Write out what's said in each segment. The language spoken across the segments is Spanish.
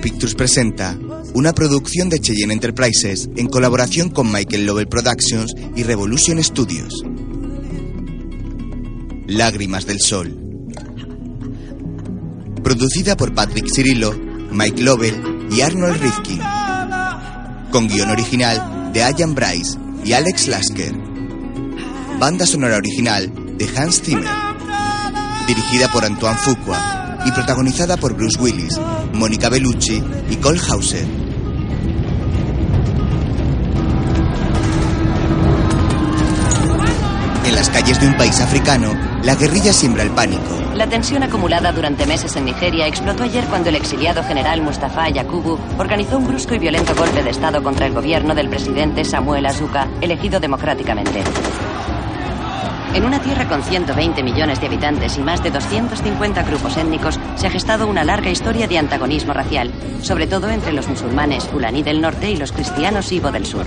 Pictures presenta una producción de Cheyenne Enterprises en colaboración con Michael Lovell Productions y Revolution Studios. Lágrimas del Sol. Producida por Patrick Cirillo, Mike Lovell y Arnold Rifkin. Con guion original de Ian Bryce y Alex Lasker. Banda sonora original de Hans Zimmer. Dirigida por Antoine Fuqua y protagonizada por Bruce Willis, Mónica Bellucci y Cole Hauser. En las calles de un país africano, la guerrilla siembra el pánico. La tensión acumulada durante meses en Nigeria explotó ayer cuando el exiliado general Mustafa Yakubu organizó un brusco y violento golpe de Estado contra el gobierno del presidente Samuel Azuka, elegido democráticamente. En una tierra con 120 millones de habitantes y más de 250 grupos étnicos, se ha gestado una larga historia de antagonismo racial, sobre todo entre los musulmanes fulaní del norte y los cristianos Ibo del sur.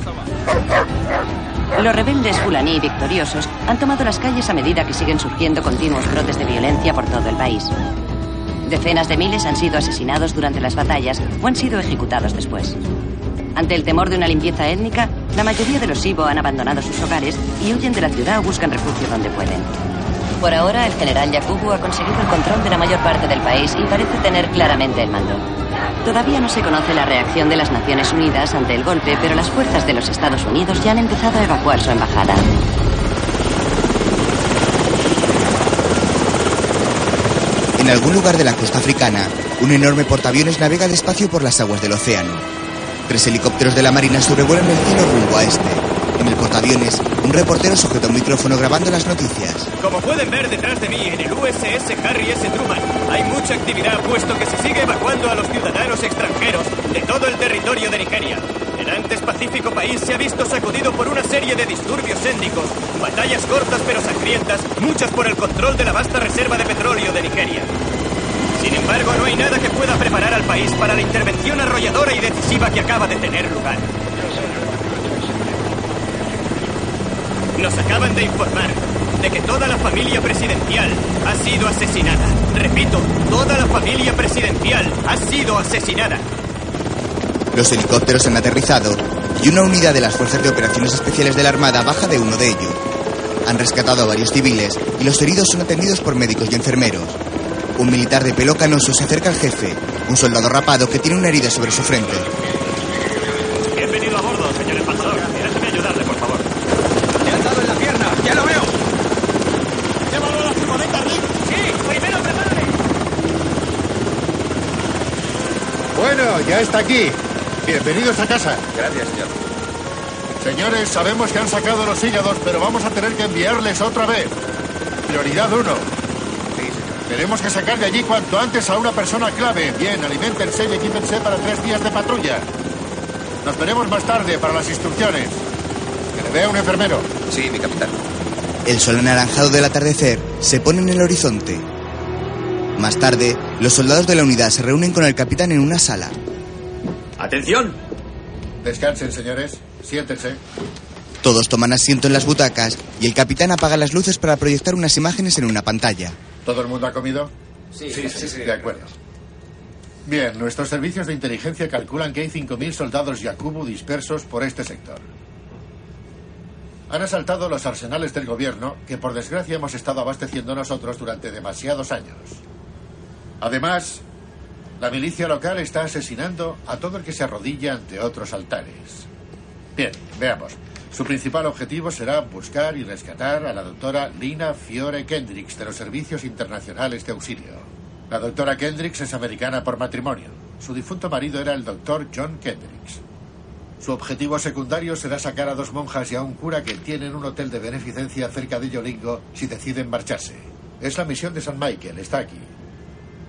Los rebeldes fulaní victoriosos han tomado las calles a medida que siguen surgiendo continuos brotes de violencia por todo el país. Decenas de miles han sido asesinados durante las batallas o han sido ejecutados después. Ante el temor de una limpieza étnica, la mayoría de los Ibo han abandonado sus hogares y huyen de la ciudad o buscan refugio donde pueden. Por ahora, el general Yakubu ha conseguido el control de la mayor parte del país y parece tener claramente el mando. Todavía no se conoce la reacción de las Naciones Unidas ante el golpe, pero las fuerzas de los Estados Unidos ya han empezado a evacuar su embajada. En algún lugar de la costa africana, un enorme portaaviones navega despacio por las aguas del océano. Tres helicópteros de la Marina sobrevuelan el cielo rumbo a este. En el portaaviones, un reportero sujeta un micrófono grabando las noticias. Como pueden ver detrás de mí, en el USS Harry S. Truman, hay mucha actividad puesto que se sigue evacuando a los ciudadanos extranjeros de todo el territorio de Nigeria. El antes pacífico país se ha visto sacudido por una serie de disturbios étnicos, batallas cortas pero sangrientas, muchas por el control de la vasta reserva de petróleo de Nigeria. Sin embargo, no hay nada que pueda preparar al país para la intervención arrolladora y decisiva que acaba de tener lugar. Nos acaban de informar de que toda la familia presidencial ha sido asesinada. Repito, toda la familia presidencial ha sido asesinada. Los helicópteros han aterrizado y una unidad de las Fuerzas de Operaciones Especiales de la Armada baja de uno de ellos. Han rescatado a varios civiles y los heridos son atendidos por médicos y enfermeros. Un militar de pelo canoso se acerca al jefe, un soldado rapado que tiene una herida sobre su frente. Bienvenido a bordo, señor embajador. Déjeme ayudarle, por favor. ¡Le han dado en la pierna! ¡Ya lo veo! ¿Llévalo a la furgoneta, Rick? Sí, primero prepárale. Bueno, ya está aquí. Bienvenidos a casa. Gracias, señor. Señores, sabemos que han sacado los hígados, pero vamos a tener que enviarles otra vez. Prioridad uno. Tenemos que sacar de allí cuanto antes a una persona clave. Bien, alimentense y equípense para tres días de patrulla. Nos veremos más tarde para las instrucciones. Que le vea un enfermero. Sí, mi capitán. El sol anaranjado del atardecer se pone en el horizonte. Más tarde, los soldados de la unidad se reúnen con el capitán en una sala. ¡Atención! Descansen, señores. Siéntense. Todos toman asiento en las butacas y el capitán apaga las luces para proyectar unas imágenes en una pantalla. ¿Todo el mundo ha comido? Sí, sí, sí. De acuerdo. Bien, nuestros servicios de inteligencia calculan que hay 5.000 soldados Yakubu dispersos por este sector. Han asaltado los arsenales del gobierno que por desgracia hemos estado abasteciendo nosotros durante demasiados años. Además, la milicia local está asesinando a todo el que se arrodilla ante otros altares. Bien, veamos. Su principal objetivo será buscar y rescatar a la doctora Lina Fiore Kendricks de los Servicios Internacionales de Auxilio. La doctora Kendricks es americana por matrimonio. Su difunto marido era el doctor John Kendricks. Su objetivo secundario será sacar a dos monjas y a un cura que tienen un hotel de beneficencia cerca de Yolingo si deciden marcharse. Es la misión de San Michael, está aquí.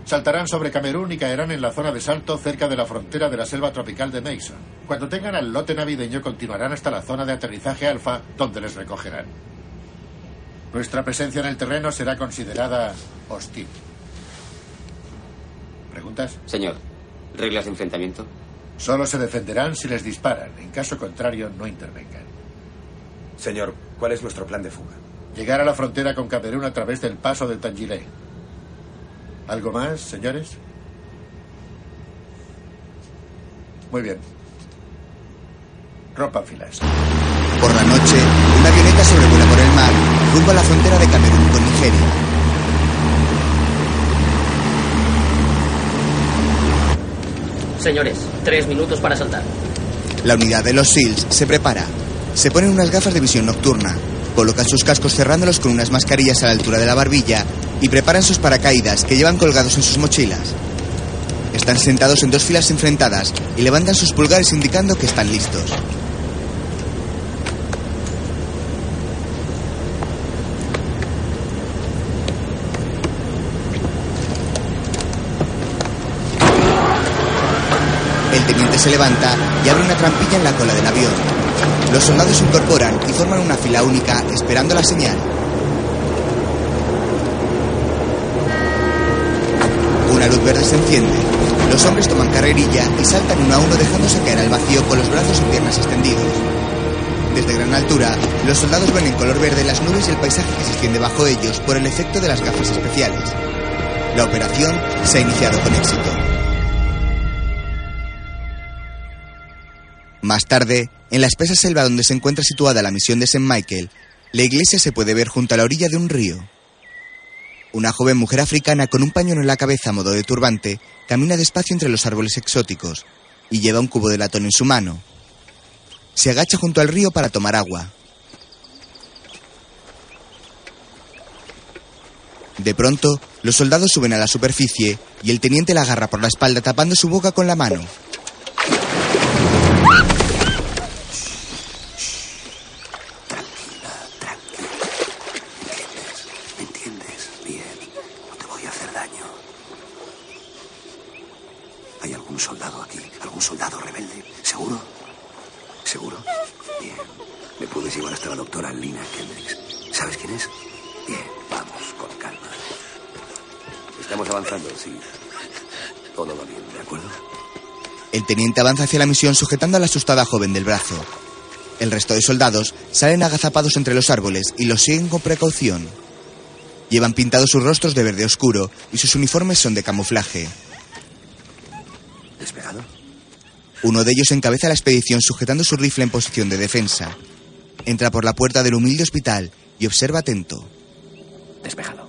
Saltarán sobre Camerún y caerán en la zona de salto cerca de la frontera de la selva tropical de Mason. Cuando tengan al lote navideño continuarán hasta la zona de aterrizaje alfa, donde les recogerán. Nuestra presencia en el terreno será considerada hostil. ¿Preguntas? Señor, ¿reglas de enfrentamiento? Solo se defenderán si les disparan. En caso contrario, no intervengan. Señor, ¿cuál es nuestro plan de fuga? Llegar a la frontera con Camerún a través del paso del Tangilé. ¿Algo más, señores? Muy bien. Rompan filas. Por la noche, una avioneta sobrevuela por el mar rumbo a la frontera de Camerún con Nigeria. Señores, tres minutos para saltar. La unidad de los SEALs se prepara. Se ponen unas gafas de visión nocturna, colocan sus cascos cerrándolos con unas mascarillas a la altura de la barbilla y preparan sus paracaídas que llevan colgados en sus mochilas. Están sentados en dos filas enfrentadas y levantan sus pulgares indicando que están listos. El teniente se levanta y abre una trampilla en la cola del avión. Los soldados se incorporan y forman una fila única esperando la señal. Una luz verde se enciende. Los hombres toman carrerilla y saltan uno a uno dejándose caer al vacío con los brazos y piernas extendidos. Desde gran altura, los soldados ven en color verde las nubes y el paisaje que se extiende bajo ellos por el efecto de las gafas especiales. La operación se ha iniciado con éxito. Más tarde, en la espesa selva donde se encuentra situada la misión de St. Michael, la iglesia se puede ver junto a la orilla de un río. Una joven mujer africana con un pañuelo en la cabeza a modo de turbante camina despacio entre los árboles exóticos y lleva un cubo de latón en su mano. Se agacha junto al río para tomar agua. De pronto, los soldados suben a la superficie y el teniente la agarra por la espalda tapando su boca con la mano. ¿Me entiendes? Bien. No te voy a hacer daño. ¿Hay algún soldado aquí? ¿Algún soldado rebelde? ¿Seguro? ¿Seguro? Bien. ¿Me puedes llevar hasta la doctora Lina Kendricks? ¿Sabes quién es? Bien, vamos, con calma. Estamos avanzando, sí. Todo va bien, ¿de acuerdo? El teniente avanza hacia la misión sujetando a la asustada joven del brazo. El resto de soldados salen agazapados entre los árboles y los siguen con precaución. Llevan pintados sus rostros de verde oscuro y sus uniformes son de camuflaje. ¿Despegado? Uno de ellos encabeza la expedición sujetando su rifle en posición de defensa. Entra por la puerta del humilde hospital y observa atento. Despejado.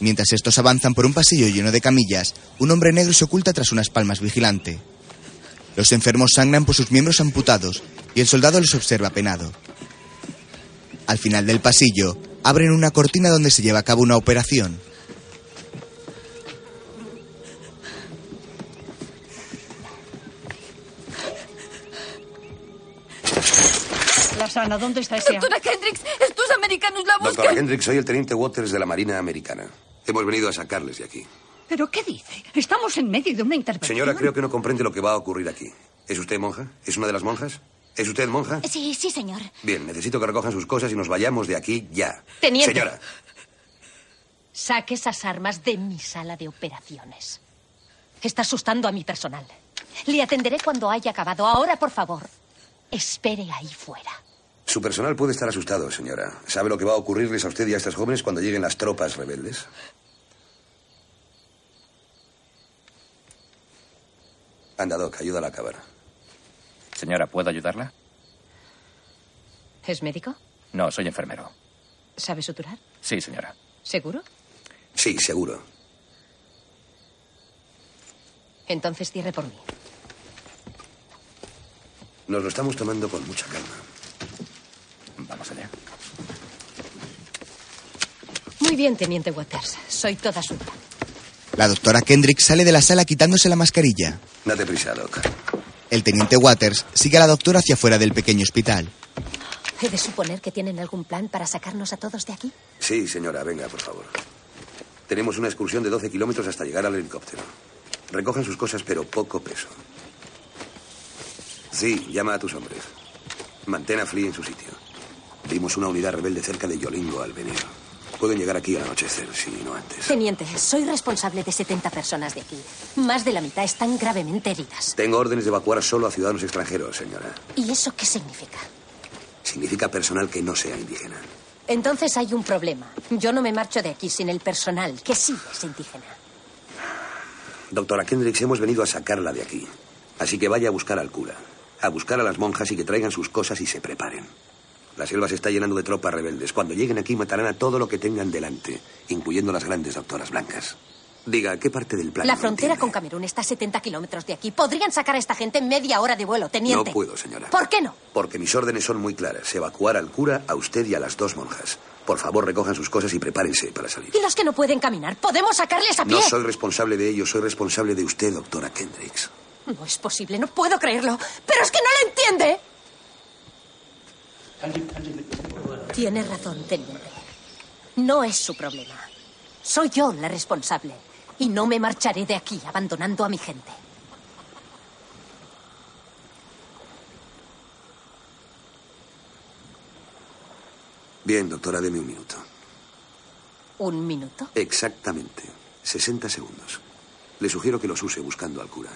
Mientras estos avanzan por un pasillo lleno de camillas, un hombre negro se oculta tras unas palmas vigilante. Los enfermos sangran por sus miembros amputados y el soldado los observa penado. Al final del pasillo, abren una cortina donde se lleva a cabo una operación. Sana, ¿dónde está ese? Doctora Hendricks, estos americanos la buscan. Doctora Hendricks, soy el teniente Waters de la Marina Americana. Hemos venido a sacarles de aquí. ¿Pero qué dice? Estamos en medio de una intervención. Señora, creo que no comprende lo que va a ocurrir aquí. ¿Es usted monja? ¿Es una de las monjas? ¿Es usted monja? Sí, sí, señor. Bien, necesito que recojan sus cosas y nos vayamos de aquí ya. Teniente. Señora, Saque esas armas de mi sala de operaciones. Está asustando a mi personal. Le atenderé cuando haya acabado. Ahora, por favor, espere ahí fuera. Su personal puede estar asustado, señora. ¿Sabe lo que va a ocurrirles a usted y a estas jóvenes cuando lleguen las tropas rebeldes? Anda, Doc, ayúdala a acabar. Señora, ¿puedo ayudarla? ¿Es médico? No, soy enfermero. ¿Sabe suturar? Sí, señora. ¿Seguro? Sí, seguro. Entonces cierre por mí. Nos lo estamos tomando con mucha calma. Vamos allá. Muy bien, teniente Waters. Soy toda suya. La doctora Kendrick sale de la sala quitándose la mascarilla. Date prisa, Doc. El teniente Waters sigue a la doctora hacia afuera del pequeño hospital. ¿He de suponer que tienen algún plan para sacarnos a todos de aquí? Sí, señora, venga, por favor. Tenemos una excursión de 12 kilómetros hasta llegar al helicóptero. Recojan sus cosas, pero poco peso. Sí, llama a tus hombres. Mantén a Flea en su sitio. Vimos una unidad rebelde cerca de Yolingo, Albenero. Pueden llegar aquí al anochecer, si no antes. Teniente, soy responsable de 70 personas de aquí. Más de la mitad están gravemente heridas. Tengo órdenes de evacuar solo a ciudadanos extranjeros, señora. ¿Y eso qué significa? Significa personal que no sea indígena. Entonces hay un problema. Yo no me marcho de aquí sin el personal, que sí es indígena. Doctora Kendricks, hemos venido a sacarla de aquí. Así que vaya a buscar al cura, a buscar a las monjas y que traigan sus cosas y se preparen. La selva se está llenando de tropas rebeldes. Cuando lleguen aquí matarán a todo lo que tengan delante, incluyendo las grandes doctoras blancas. Diga, ¿qué parte del plan? La frontera con Camerún está a 70 kilómetros de aquí. Podrían sacar a esta gente en media hora de vuelo, teniente. No puedo, señora. ¿Por qué no? Porque mis órdenes son muy claras. Evacuar al cura, a usted y a las dos monjas. Por favor, recojan sus cosas y prepárense para salir. ¿Y los que no pueden caminar? ¿Podemos sacarles a pie? No soy responsable de ellos, soy responsable de usted, doctora Kendricks. No es posible, no puedo creerlo. Pero es que no lo entiende. Tiene razón, teniente. No es su problema. Soy yo la responsable. Y no me marcharé de aquí abandonando a mi gente. Bien, doctora, deme un minuto. ¿Un minuto? Exactamente. 60 segundos. Le sugiero que los use buscando al cura.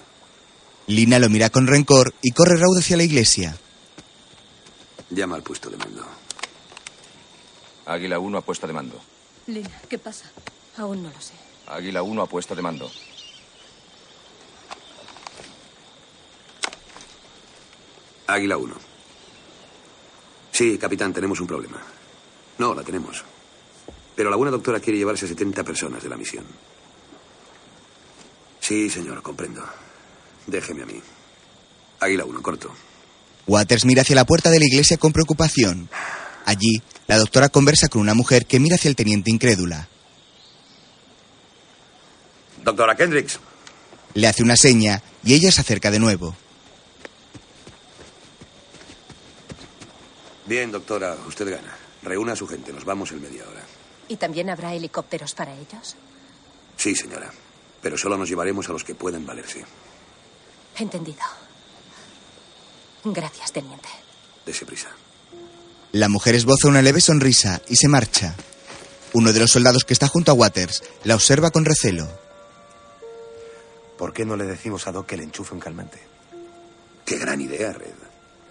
Lina lo mira con rencor y corre raudo hacia la iglesia. Llama al puesto de mando. Águila 1 a puesto de mando. Lina, ¿qué pasa? Aún no lo sé. Águila 1 a puesto de mando. Águila 1. Sí, capitán, tenemos un problema. No, la tenemos. Pero la buena doctora quiere llevarse a 70 personas de la misión. Sí, señor, comprendo. Déjeme a mí. Águila 1, corto. Waters mira hacia la puerta de la iglesia con preocupación. Allí, la doctora conversa con una mujer que mira hacia el teniente incrédula. Doctora Kendricks. Le hace una seña y ella se acerca de nuevo. Bien, doctora, usted gana. Reúna a su gente, nos vamos en media hora. ¿Y también habrá helicópteros para ellos? Sí, señora. Pero solo nos llevaremos a los que pueden valerse. Entendido. Gracias, teniente. Dese prisa. La mujer esboza una leve sonrisa y se marcha. Uno de los soldados que está junto a Waters la observa con recelo. ¿Por qué no le decimos a Doc que le enchufe un calmante? Qué gran idea, Red.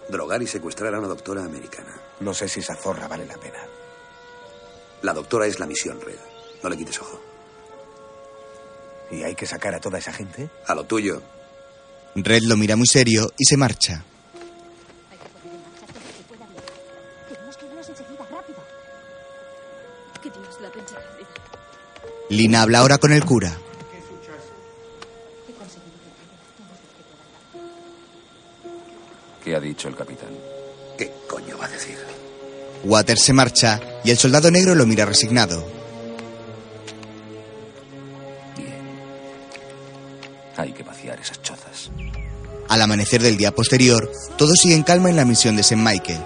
Drogar y secuestrar a una doctora americana. No sé si esa zorra vale la pena. La doctora es la misión, Red. No le quites ojo. ¿Y hay que sacar a toda esa gente? A lo tuyo. Red lo mira muy serio y se marcha. Lina habla ahora con el cura. ¿Qué ha dicho el capitán? ¿Qué coño va a decir? Waters se marcha y el soldado negro lo mira resignado. Hay que vaciar esas chozas. Al amanecer del día posterior, todos siguen calma en la misión de St. Michael.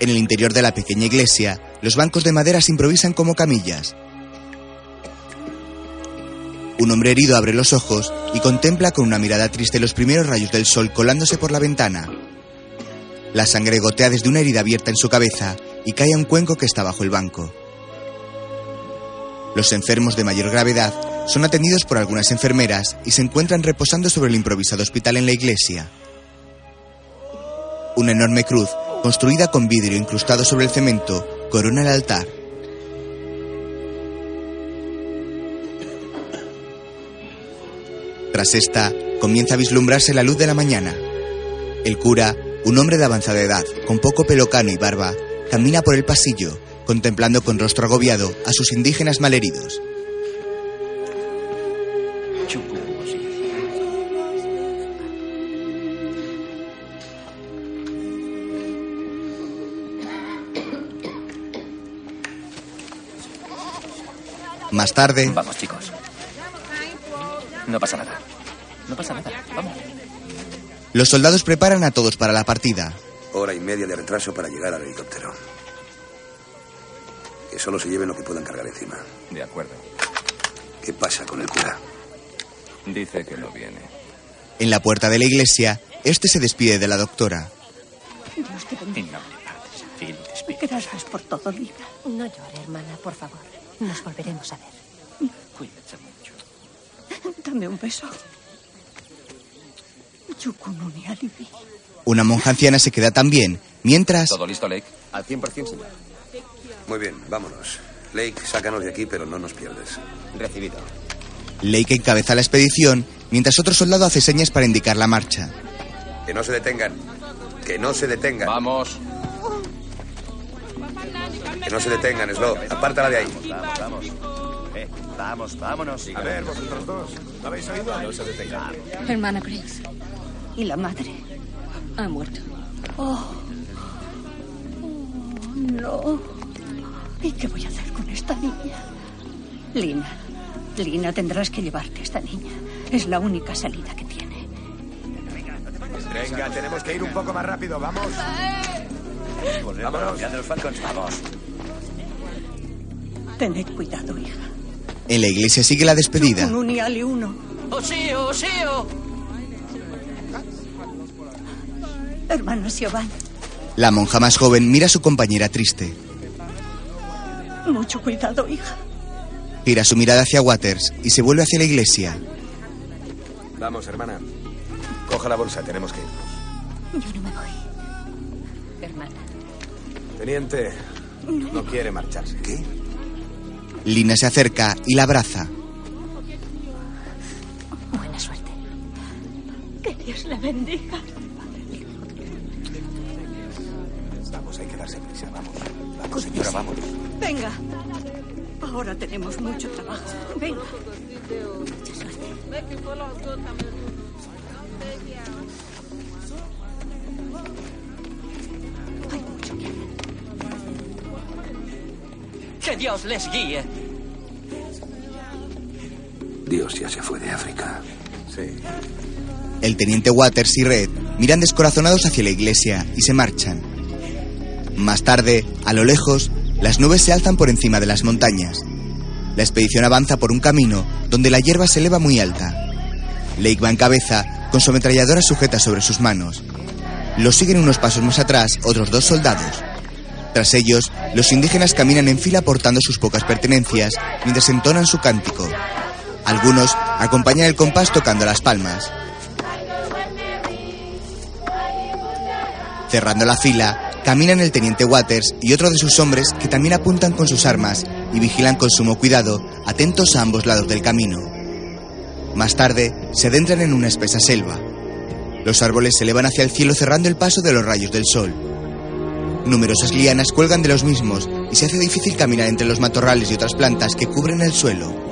En el interior de la pequeña iglesia, los bancos de madera se improvisan como camillas. Un hombre herido abre los ojos y contempla con una mirada triste los primeros rayos del sol colándose por la ventana. La sangre gotea desde una herida abierta en su cabeza y cae a un cuenco que está bajo el banco. Los enfermos de mayor gravedad son atendidos por algunas enfermeras y se encuentran reposando sobre el improvisado hospital en la iglesia. Una enorme cruz, construida con vidrio incrustado sobre el cemento, corona el altar. Esta, comienza a vislumbrarse la luz de la mañana. El cura, un hombre de avanzada edad, con poco pelo cano y barba, camina por el pasillo, contemplando con rostro agobiado a sus indígenas malheridos. Más tarde, Vamos, chicos. No pasa nada. No pasa nada. Vamos. Los soldados preparan a todos para la partida. Hora y media de retraso para llegar al helicóptero. Que solo se lleven lo que puedan cargar encima. De acuerdo. ¿Qué pasa con el cura? Dice que no viene. En la puerta de la iglesia, este se despide de la doctora. Dios te bendiga. Gracias por todo, Lina. No llore, hermana, por favor. Nos volveremos a ver. Cuídate mucho. Dame un beso. Una monja anciana se queda también, mientras ¿Todo listo, Lake? Al 100%, señor. Muy bien, vámonos. Lake, sácanos de aquí, pero no nos pierdes. Recibido. Lake encabeza la expedición, mientras otro soldado hace señas para indicar la marcha. Que no se detengan. Que no se detengan. Vamos. Que no se detengan, Slow. Apártala de ahí. Vamos, vamos. Eh, vamos, vámonos. A ver, vosotros dos. ¿Lo habéis oído? No se detengan. Hermana Grace. ¿Y la madre? Ha muerto. Oh. Oh, no. ¿Y qué voy a hacer con esta niña? Lina, Lina, tendrás que llevarte a esta niña. Es la única salida que tiene. Venga, tenemos que ir un poco más rápido, vamos. Vámonos. Los Falcons, vamos. Tened cuidado, hija. En la iglesia sigue la despedida. Ali uno. ¡Osío, osío! Hermano Siobhan, La monja más joven mira a su compañera triste. mucho cuidado, hija. Gira su mirada hacia Waters y se vuelve hacia la iglesia. Vamos, hermana. Coja la bolsa, tenemos que irnos. Yo no me voy. Hermana. Teniente, no quiere marcharse. ¿Qué? Lina se acerca y la abraza. Buena suerte. Que Dios la bendiga. Darse prisa, vamos. Vamos, señora, vamos. Venga. Ahora tenemos mucho trabajo. Venga. Mucha suerte. Hay mucho que hacer. ¡Que Dios les guíe! Dios ya se fue de África. Sí. El teniente Waters y Red miran descorazonados hacia la iglesia y se marchan. Más tarde, a lo lejos, las nubes se alzan por encima de las montañas. La expedición avanza por un camino donde la hierba se eleva muy alta. Lake va en cabeza, con su ametralladora sujeta sobre sus manos. Lo siguen unos pasos más atrás otros dos soldados. Tras ellos, los indígenas caminan en fila portando sus pocas pertenencias mientras entonan su cántico. Algunos acompañan el compás tocando las palmas. Cerrando la fila, caminan el teniente Waters y otro de sus hombres que también apuntan con sus armas y vigilan con sumo cuidado, atentos a ambos lados del camino. Más tarde, se adentran en una espesa selva. Los árboles se elevan hacia el cielo cerrando el paso de los rayos del sol. Numerosas lianas cuelgan de los mismos y se hace difícil caminar entre los matorrales y otras plantas que cubren el suelo.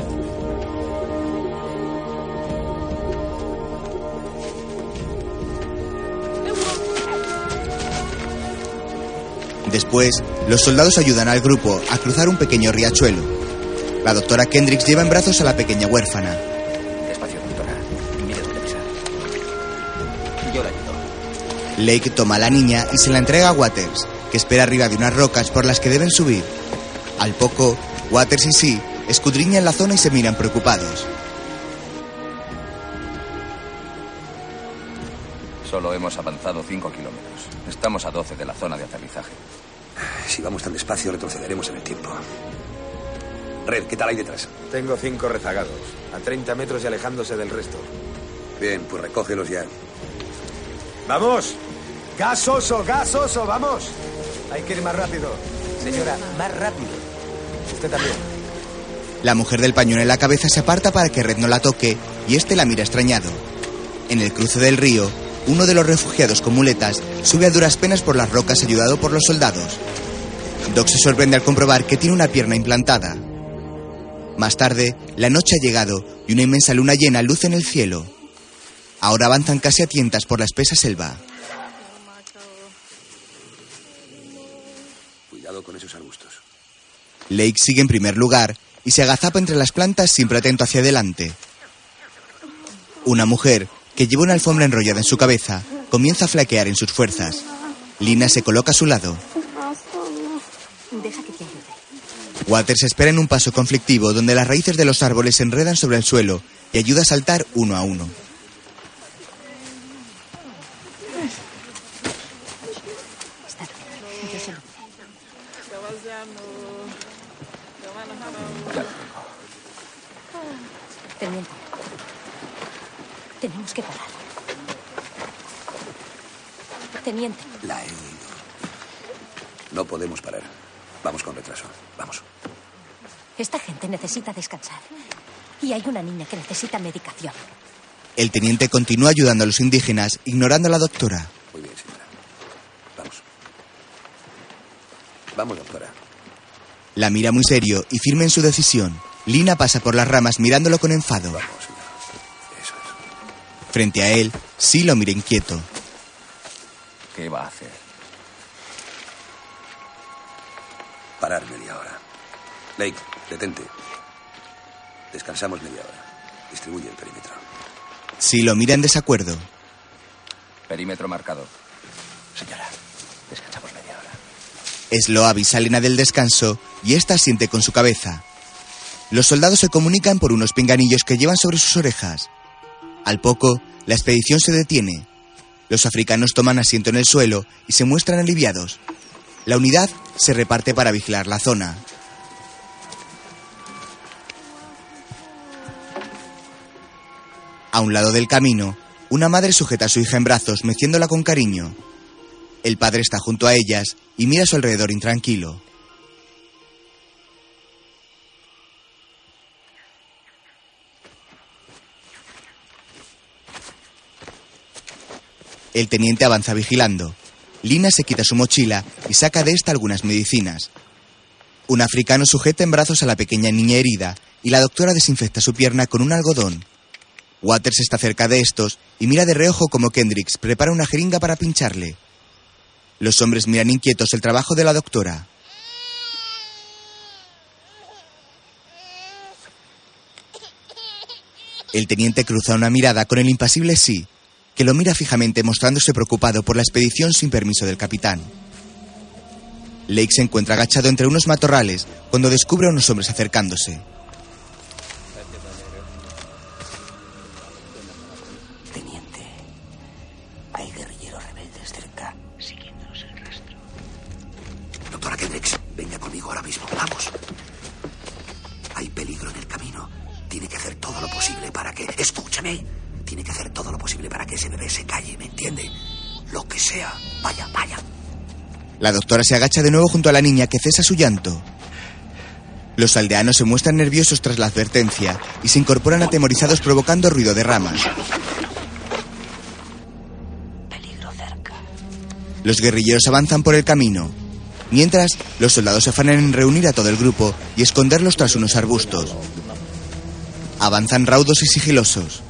Después, los soldados ayudan al grupo a cruzar un pequeño riachuelo. La doctora Kendricks lleva en brazos a la pequeña huérfana. Despacio, doctora. Mire dónde. Yo la ayudo. Lake toma a la niña y se la entrega a Waters, que espera arriba de unas rocas por las que deben subir. Al poco, Waters y sí escudriñan la zona y se miran preocupados. Solo hemos avanzado 5 kilómetros. Estamos a 12 de la zona de aterrizaje. Si vamos tan despacio, retrocederemos en el tiempo. Red, ¿qué tal ahí detrás? Tengo cinco rezagados, a 30 metros y alejándose del resto. Bien, pues recógelos ya. ¡Vamos! ¡Gasoso, gasoso, vamos! Hay que ir más rápido. Señora, más rápido. Usted también. La mujer del pañuelo en la cabeza se aparta para que Red no la toque y este la mira extrañado. En el cruce del río, uno de los refugiados con muletas sube a duras penas por las rocas ayudado por los soldados. Doc se sorprende al comprobar que tiene una pierna implantada. Más tarde, la noche ha llegado y una inmensa luna llena luce en el cielo. Ahora avanzan casi a tientas por la espesa selva. Cuidado con esos arbustos. Lake sigue en primer lugar y se agazapa entre las plantas siempre atento hacia adelante. Una mujer, que lleva una alfombra enrollada en su cabeza, comienza a flaquear en sus fuerzas. Lina se coloca a su lado. Deja que te ayude. Waters espera en un paso conflictivo donde las raíces de los árboles se enredan sobre el suelo y ayuda a saltar uno a uno. Teniente. Tenemos que parar. Teniente. La he oído. No podemos parar. Vamos con retraso. Vamos. Esta gente necesita descansar. Y hay una niña que necesita medicación. El teniente continúa ayudando a los indígenas, ignorando a la doctora. Muy bien, señora. Vamos. Vamos, doctora. La mira muy serio y firme en su decisión. Lina pasa por las ramas mirándolo con enfado. Vamos. Frente a él, sí lo mira inquieto. ¿Qué va a hacer? Parar media hora. Lake, detente. Descansamos media hora. Distribuye el perímetro. Sí lo mira en desacuerdo. Perímetro marcado. Señora, descansamos media hora. Sloab y Salena del descanso y ésta siente con su cabeza. Los soldados se comunican por unos pinganillos que llevan sobre sus orejas. Al poco, la expedición se detiene. Los africanos toman asiento en el suelo y se muestran aliviados. La unidad se reparte para vigilar la zona. A un lado del camino, una madre sujeta a su hija en brazos, meciéndola con cariño. El padre está junto a ellas y mira a su alrededor intranquilo. El teniente avanza vigilando. Lina se quita su mochila y saca de esta algunas medicinas. Un africano sujeta en brazos a la pequeña niña herida y la doctora desinfecta su pierna con un algodón. Waters está cerca de estos y mira de reojo como Kendricks prepara una jeringa para pincharle. Los hombres miran inquietos el trabajo de la doctora. El teniente cruza una mirada con el impasible Sí, que lo mira fijamente mostrándose preocupado por la expedición sin permiso del capitán. Lake se encuentra agachado entre unos matorrales cuando descubre a unos hombres acercándose. Entiende? Lo que sea. Vaya, vaya. La doctora se agacha de nuevo junto a la niña que cesa su llanto. Los aldeanos se muestran nerviosos tras la advertencia y se incorporan atemorizados provocando ruido de ramas. Peligro cerca. Los guerrilleros avanzan por el camino. Mientras, los soldados se afanan en reunir a todo el grupo y esconderlos tras unos arbustos. Avanzan raudos y sigilosos.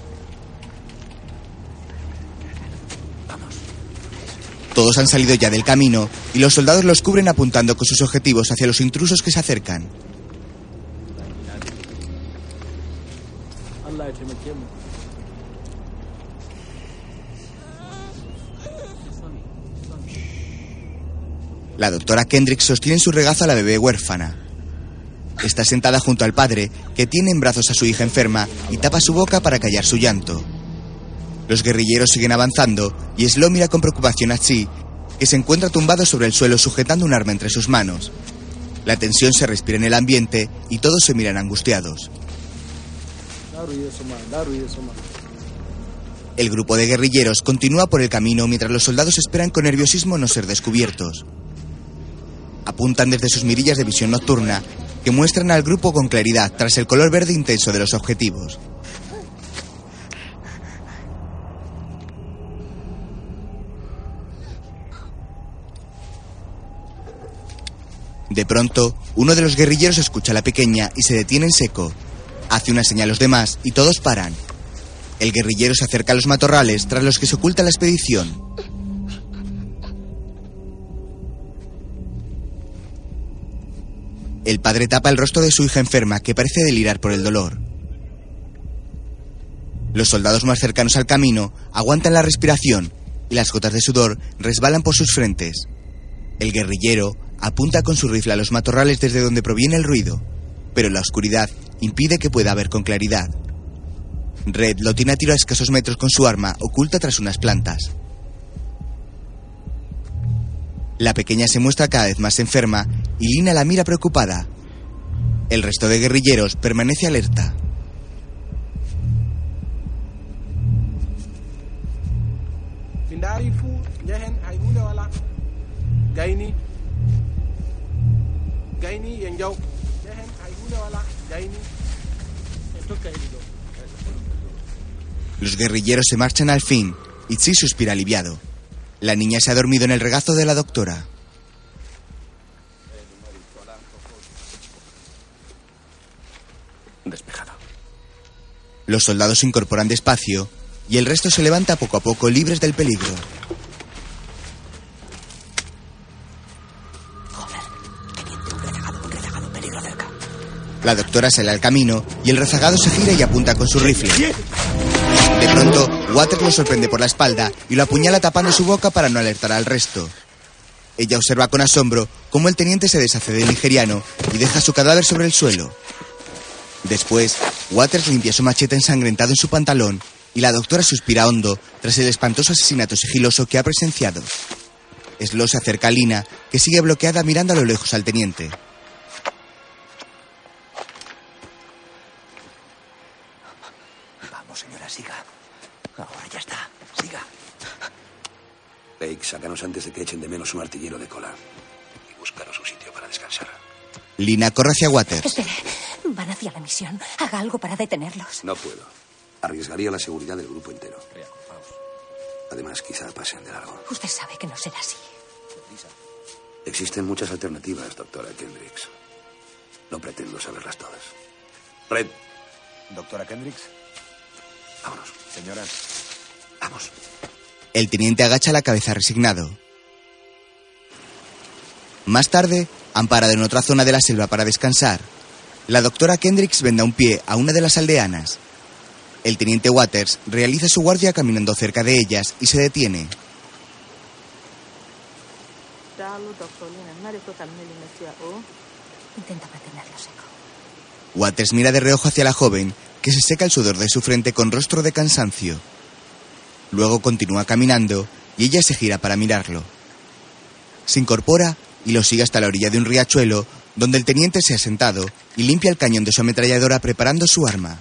Todos han salido ya del camino y los soldados los cubren apuntando con sus objetivos hacia los intrusos que se acercan. La doctora Kendrick sostiene en su regazo a la bebé huérfana. Está sentada junto al padre, que tiene en brazos a su hija enferma y tapa su boca para callar su llanto. Los guerrilleros siguen avanzando y Slow mira con preocupación a Chi, que se encuentra tumbado sobre el suelo sujetando un arma entre sus manos. La tensión se respira en el ambiente y todos se miran angustiados. El grupo de guerrilleros continúa por el camino mientras los soldados esperan con nerviosismo no ser descubiertos. Apuntan desde sus mirillas de visión nocturna que muestran al grupo con claridad tras el color verde intenso de los objetivos. De pronto, uno de los guerrilleros escucha a la pequeña y se detiene en seco. Hace una señal a los demás y todos paran. El guerrillero se acerca a los matorrales tras los que se oculta la expedición. El padre tapa el rostro de su hija enferma que parece delirar por el dolor. Los soldados más cercanos al camino aguantan la respiración y las gotas de sudor resbalan por sus frentes. El guerrillero apunta con su rifle a los matorrales desde donde proviene el ruido, pero la oscuridad impide que pueda ver con claridad. Red lo tiene a tiro a escasos metros con su arma oculta tras unas plantas. La pequeña se muestra cada vez más enferma y Lina la mira preocupada. El resto de guerrilleros permanece alerta. Los guerrilleros se marchan al fin. Itzi suspira aliviado. La niña se ha dormido en el regazo de la doctora. Despejado. Los soldados se incorporan despacio y el resto se levanta poco a poco libres del peligro. La doctora sale al camino y el rezagado se gira y apunta con su rifle. De pronto, Waters lo sorprende por la espalda y lo apuñala tapando su boca para no alertar al resto. Ella observa con asombro cómo el teniente se deshace del nigeriano y deja su cadáver sobre el suelo. Después, Waters limpia su machete ensangrentado en su pantalón y la doctora suspira hondo tras el espantoso asesinato sigiloso que ha presenciado. Slow se acerca a Lina, que sigue bloqueada mirando a lo lejos al teniente. Lake, sácanos antes de que echen de menos un artillero de cola. Y búscanos un sitio para descansar. Lina corre hacia Waters. Espere, van hacia la misión. Haga algo para detenerlos. No puedo. Arriesgaría la seguridad del grupo entero. Además, quizá pasen de largo. Usted sabe que no será así. Existen muchas alternativas, doctora Kendricks. No pretendo saberlas todas. Red, Doctora Kendricks. vámonos. Señora. Vamos. El teniente agacha la cabeza resignado. Más tarde, han parado en otra zona de la selva para descansar. La doctora Kendricks venda un pie a una de las aldeanas. El teniente Waters realiza su guardia caminando cerca de ellas y se detiene. Intenta mantenerlo seco. Waters mira de reojo hacia la joven, que se seca el sudor de su frente con rostro de cansancio. Luego continúa caminando y ella se gira para mirarlo. Se incorpora y lo sigue hasta la orilla de un riachuelo, donde el teniente se ha sentado y limpia el cañón de su ametralladora preparando su arma.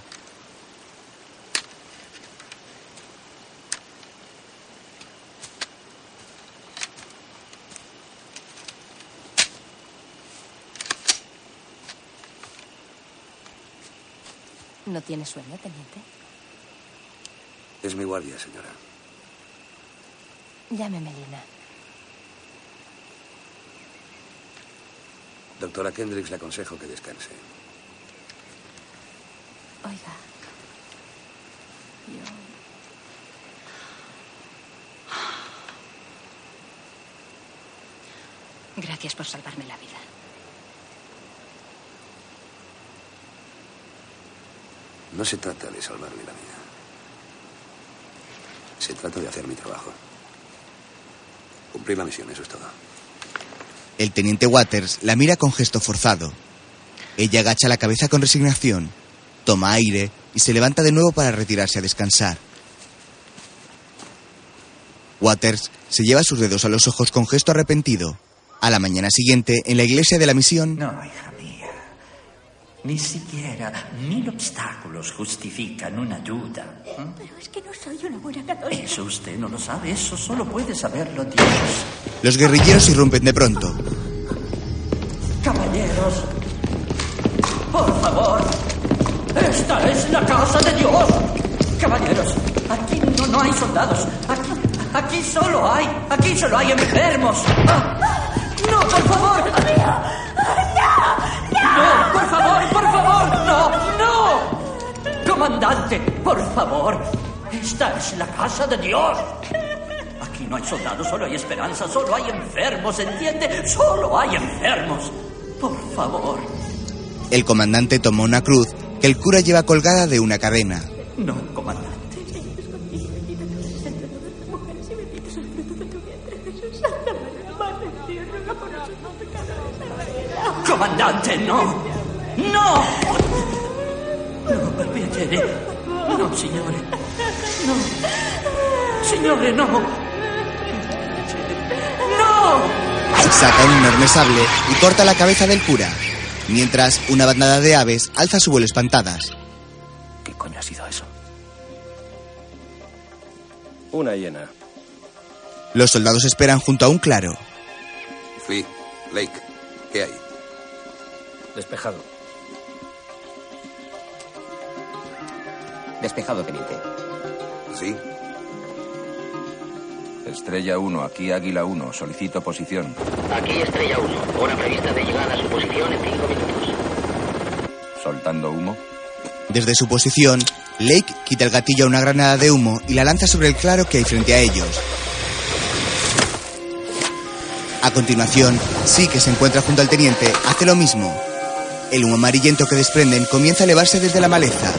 ¿No tiene sueño, teniente? Es mi guardia, señora. Llámeme Lina. Doctora Kendricks, le aconsejo que descanse. Oiga. Yo. Gracias por salvarme la vida. No se trata de salvarme la vida. Se trata de hacer mi trabajo. Cumplir la misión, eso es todo. El teniente Waters la mira con gesto forzado. Ella agacha la cabeza con resignación, toma aire y se levanta de nuevo para retirarse a descansar. Waters se lleva sus dedos a los ojos con gesto arrepentido. A la mañana siguiente, en la iglesia de la misión, No, hija. Ni siquiera mil obstáculos justifican una ayuda. ¿eh? Pero es que no soy una buena católica. Eso usted no lo sabe, eso solo puede saberlo Dios. los guerrilleros irrumpen de pronto. Caballeros, por favor, esta es la casa de Dios. Caballeros, aquí no, no hay soldados, aquí, aquí solo hay, aquí solo hay enfermos. Ah, no, por favor. comandante, por favor. Esta es la casa de Dios. Aquí no hay soldados, solo hay esperanza, solo hay enfermos, ¿entiende? Solo hay enfermos. Por favor. El comandante tomó una cruz que el cura lleva colgada de una cadena. No, comandante. Comandante, no. No. No, per piacere. No, signore. No. Signore, no. No. Saca un enorme sable y corta la cabeza del cura. Mientras, una bandada de aves alza su vuelo espantadas. ¿Qué coño ha sido eso? Una hiena. Los soldados esperan junto a un claro. Flea, Lake, ¿qué hay? Despejado. Despejado, teniente. ¿Sí? Estrella 1, aquí Águila 1. Solicito posición. Aquí Estrella 1. Hora prevista de llegada a su posición en cinco minutos. Soltando humo. Desde su posición, Lake quita el gatillo a una granada de humo y la lanza sobre el claro que hay frente a ellos. A continuación, sí que se encuentra junto al teniente, hace lo mismo. El humo amarillento que desprenden comienza a elevarse desde la maleza.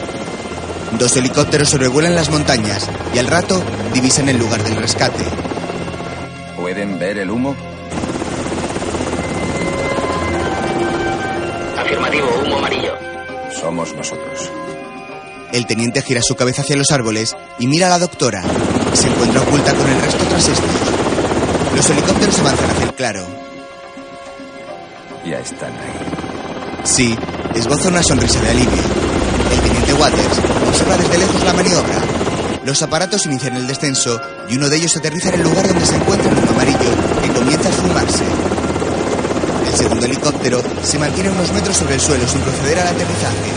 Dos helicópteros sobrevuelan las montañas y al rato divisan el lugar del rescate. ¿Pueden ver el humo? Afirmativo, humo amarillo. Somos nosotros. El teniente gira su cabeza hacia los árboles y mira a la doctora. Se encuentra oculta con el resto tras estos. Los helicópteros avanzan hacia el claro. Ya están ahí. Sí, esboza una sonrisa de alivio. Waters observa desde lejos la maniobra. Los aparatos inician el descenso y uno de ellos aterriza en el lugar donde se encuentra el amarillo que comienza a esfumarse. El segundo helicóptero se mantiene unos metros sobre el suelo sin proceder al aterrizaje.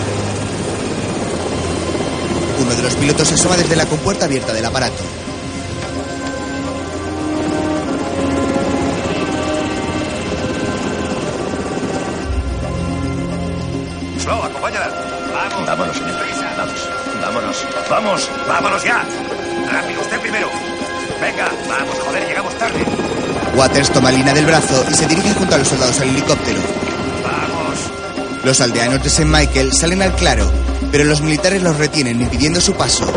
Uno de los pilotos asoma desde la compuerta abierta del aparato. Vamos. Vámonos ya. Rápido, usted primero. Venga, vamos, joder, llegamos tarde. Waters toma a Lina del brazo y se dirige junto a los soldados al helicóptero. Vamos. Los aldeanos de St. Michael salen al claro, pero los militares los retienen impidiendo su paso.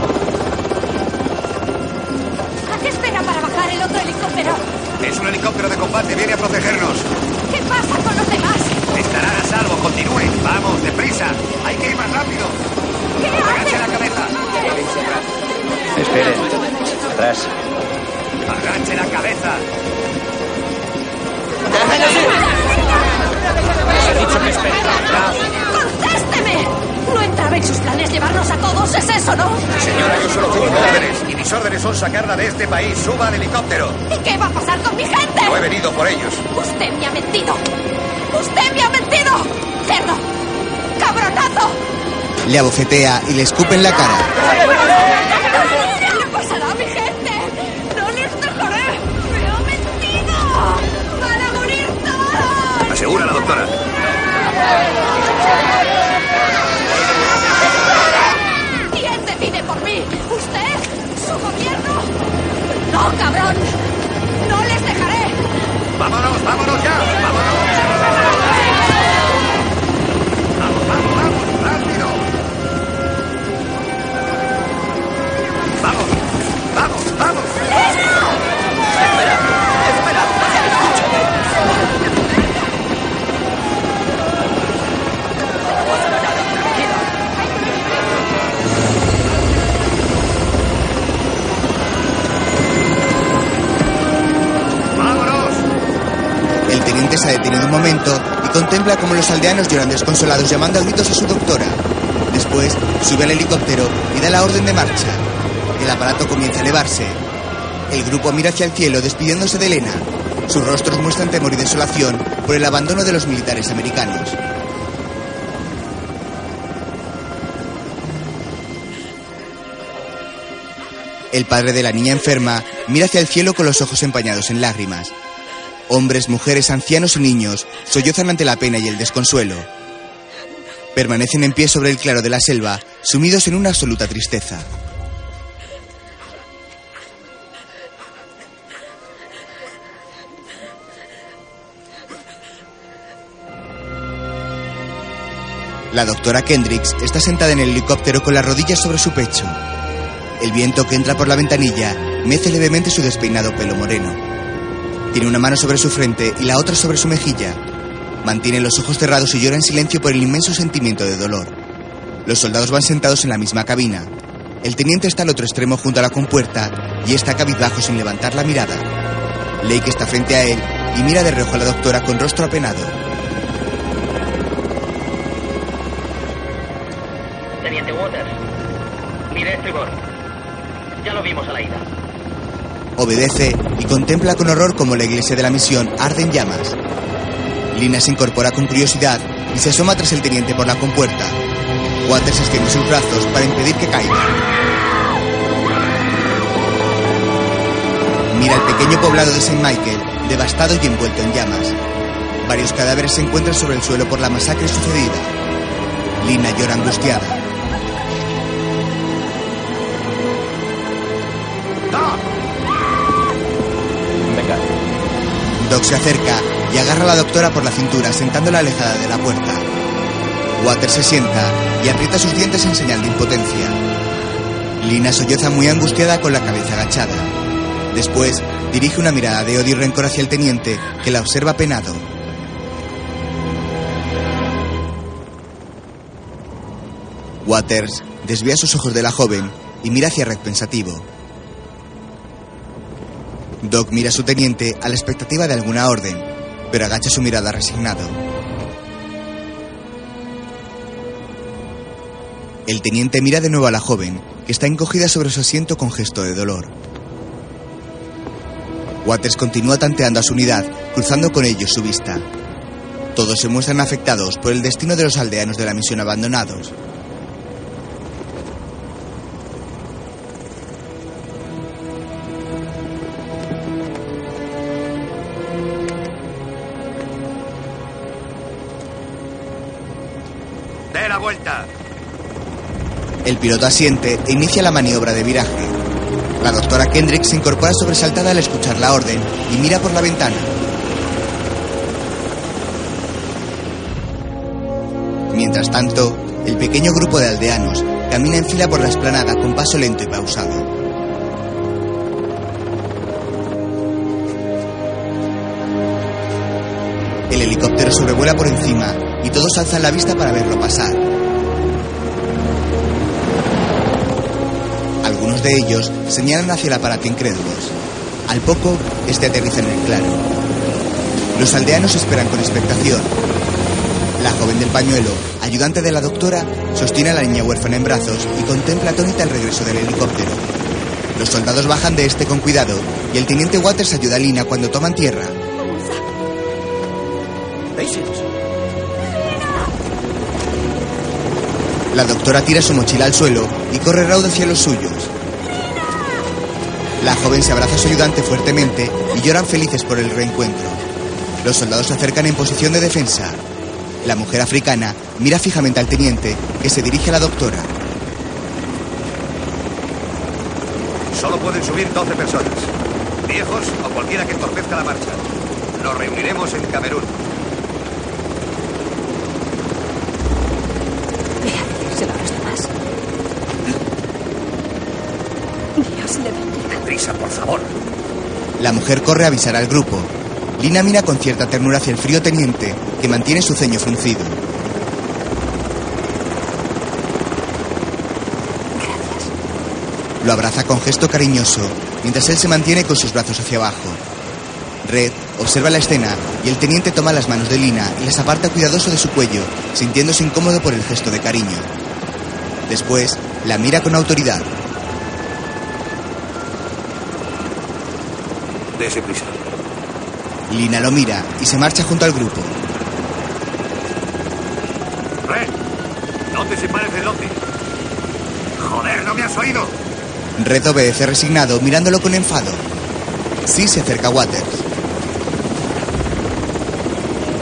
Le abofetea y le escupe en la cara. Se detenido un momento y contempla cómo los aldeanos lloran desconsolados llamando a gritos a su doctora. Después sube al helicóptero y da la orden de marcha. El aparato comienza a elevarse. El grupo mira hacia el cielo despidiéndose de Elena. Sus rostros muestran temor y desolación por el abandono de los militares americanos. El padre de la niña enferma mira hacia el cielo con los ojos empañados en lágrimas. Hombres, mujeres, ancianos y niños sollozan ante la pena y el desconsuelo. Permanecen en pie sobre el claro de la selva, sumidos en una absoluta tristeza. La doctora Kendricks está sentada en el helicóptero con las rodillas sobre su pecho. El viento que entra por la ventanilla mece levemente su despeinado pelo moreno. Tiene una mano sobre su frente y la otra sobre su mejilla. Mantiene los ojos cerrados y llora en silencio por el inmenso sentimiento de dolor. Los soldados van sentados en la misma cabina. El teniente está al otro extremo junto a la compuerta y está cabizbajo sin levantar la mirada. Lake está frente a él y mira de reojo a la doctora con rostro apenado. Teniente Waters. Mire estribor. Ya lo vimos a la ida. Obedece y contempla con horror como la iglesia de la misión arde en llamas. Lina se incorpora con curiosidad y se asoma tras el teniente por la compuerta. Waters extiende sus brazos para impedir que caiga. Mira el pequeño poblado de St. Michael, devastado y envuelto en llamas. Varios cadáveres se encuentran sobre el suelo por la masacre sucedida. Lina llora angustiada. Doc se acerca y agarra a la doctora por la cintura, sentándola alejada de la puerta. Waters se sienta y aprieta sus dientes en señal de impotencia. Lina solloza muy angustiada con la cabeza agachada. Después, dirige una mirada de odio y rencor hacia el teniente, que la observa penado. Waters desvía sus ojos de la joven y mira hacia Red pensativo. Doc mira a su teniente a la expectativa de alguna orden, pero agacha su mirada resignado. El teniente mira de nuevo a la joven, que está encogida sobre su asiento con gesto de dolor. Waters continúa tanteando a su unidad, cruzando con ellos su vista. Todos se muestran afectados por el destino de los aldeanos de la misión abandonados. El piloto asiente e inicia la maniobra de viraje. La doctora Kendrick se incorpora sobresaltada al escuchar la orden y mira por la ventana. Mientras tanto, el pequeño grupo de aldeanos camina en fila por la esplanada con paso lento y pausado. El helicóptero sobrevuela por encima y todos alzan la vista para verlo pasar. De ellos señalan hacia el aparato incrédulos. Al poco, este aterriza en el claro. Los aldeanos esperan con expectación. La joven del pañuelo, ayudante de la doctora, sostiene a la niña huérfana en brazos y contempla atónita el regreso del helicóptero. Los soldados bajan de este con cuidado y el teniente Waters ayuda a Lina cuando toman tierra. La doctora tira su mochila al suelo y corre raudo hacia los suyos. La joven se abraza a su ayudante fuertemente y lloran felices por el reencuentro. Los soldados se acercan en posición de defensa. La mujer africana mira fijamente al teniente, que se dirige a la doctora. Solo pueden subir 12 personas. Viejos o cualquiera que entorpezca la marcha. Nos reuniremos en Camerún. Ve a decírselo a los demás. Dios le por favor. La mujer corre a avisar al grupo. Lina mira con cierta ternura hacia el frío teniente, que mantiene su ceño fruncido. Lo abraza con gesto cariñoso, mientras él se mantiene con sus brazos hacia abajo. Red observa la escena y el teniente toma las manos de Lina y las aparta cuidadoso de su cuello, sintiéndose incómodo por el gesto de cariño. Después, la mira con autoridad. Dese prisa. Lina lo mira y se marcha junto al grupo. Red, no te separes del lote. Joder, ¿no me has oído? Red obedece resignado, mirándolo con enfado. Sí se acerca a Waters.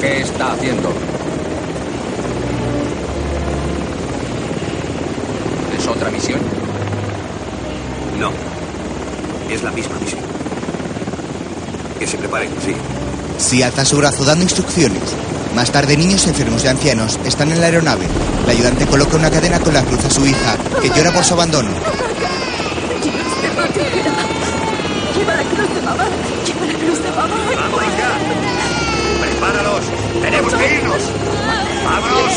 ¿Qué está haciendo? ¿Es otra misión? No. Es la misma misión. Que se preparen, sí. Sí alza su brazo dando instrucciones. Más tarde, niños enfermos y ancianos están en la aeronave. La ayudante coloca una cadena con la cruz a su hija, que llora por su abandono. Dios te protegerá. Lleva la cruz de mamá. Lleva la cruz de mamá. ¡Vámonos ya! ¡Prepáralos! ¡Tenemos ¡Tenemos que irnos! ¡Vámonos!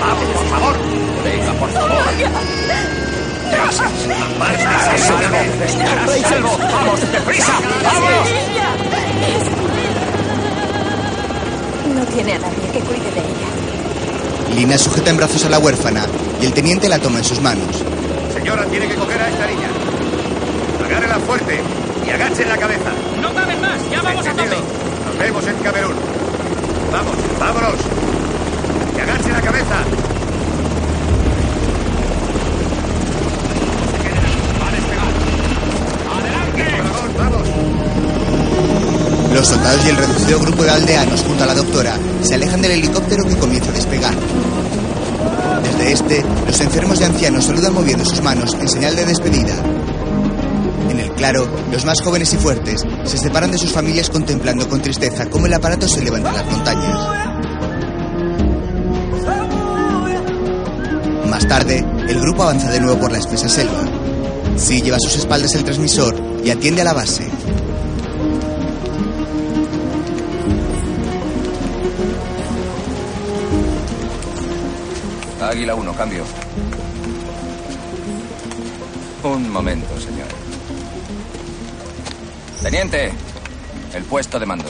¡Vamos, por favor! Venga, por favor. ¡Estarás salvo! ¡Vamos, deprisa! ¡Vámonos! Tiene a nadie que cuide de ella. Lina sujeta en brazos a la huérfana y el teniente la toma en sus manos. Señora, tiene que coger a esta niña. Agárrela fuerte y agache la cabeza. No caben más, ya vamos a tope. Nos vemos en Camerún. Vamos, vámonos. Y agache la cabeza. Los soldados y el reducido grupo de aldeanos junto a la doctora se alejan del helicóptero que comienza a despegar. Desde este, los enfermos y ancianos saludan moviendo sus manos en señal de despedida. En el claro, los más jóvenes y fuertes se separan de sus familias contemplando con tristeza cómo el aparato se levanta en las montañas. Más tarde, el grupo avanza de nuevo por la espesa selva. Sí lleva a sus espaldas el transmisor y atiende a la base. Águila 1, cambio. Un momento, señor. Teniente, el puesto de mando.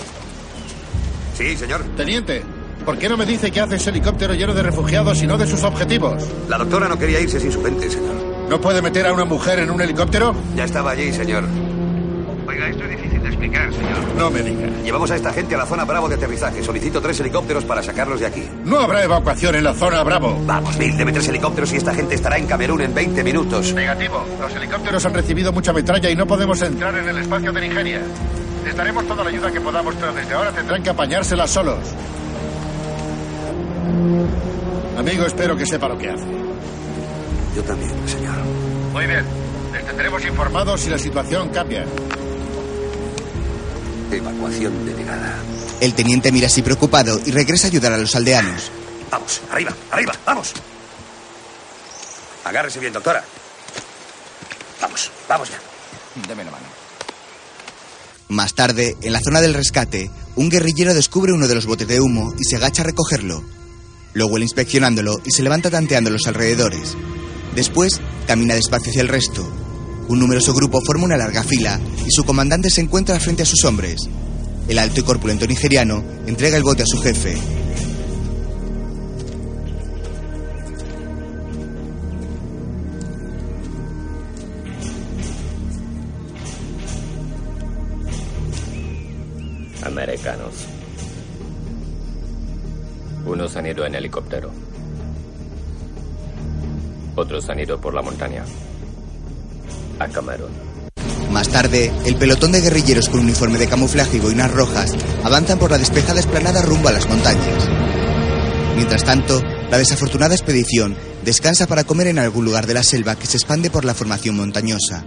Sí, señor. Teniente, ¿por qué no me dice qué hace ese helicóptero lleno de refugiados y no de sus objetivos? La doctora no quería irse sin su gente, señor. ¿No puede meter a una mujer en un helicóptero? Ya estaba allí, señor. Oiga, esto es difícil de explicar, señor. No me diga. Llevamos a esta gente a la zona Bravo de aterrizaje. Solicito tres helicópteros para sacarlos de aquí. No habrá evacuación en la zona Bravo. Vamos, Bill, deme tres helicópteros y esta gente estará en Camerún en 20 minutos. Negativo. Los helicópteros han recibido mucha metralla y no podemos entrar en el espacio de Nigeria. Les daremos toda la ayuda que podamos, pero desde ahora tendrán que apañárselas solos. Amigo, espero que sepa lo que hace. Yo también, señor. Muy bien. Les tendremos informados si la situación cambia. Evacuación denegada. El teniente mira así preocupado y regresa a ayudar a los aldeanos. Vamos, arriba, arriba, vamos. Agárrese bien, doctora. Vamos, vamos ya. Deme la mano. Más tarde, en la zona del rescate, un guerrillero descubre uno de los botes de humo y se agacha a recogerlo. Lo huele inspeccionándolo y se levanta tanteando los alrededores. Después, camina despacio hacia el resto. Un numeroso grupo forma una larga fila y su comandante se encuentra frente a sus hombres. El alto y corpulento nigeriano entrega el bote a su jefe. Americanos. Unos han ido en helicóptero. Otros han ido por la montaña. A Camerún. Más tarde, el pelotón de guerrilleros con uniforme de camuflaje y boinas rojas avanzan por la despejada esplanada rumbo a las montañas. Mientras tanto, la desafortunada expedición descansa para comer en algún lugar de la selva que se expande por la formación montañosa.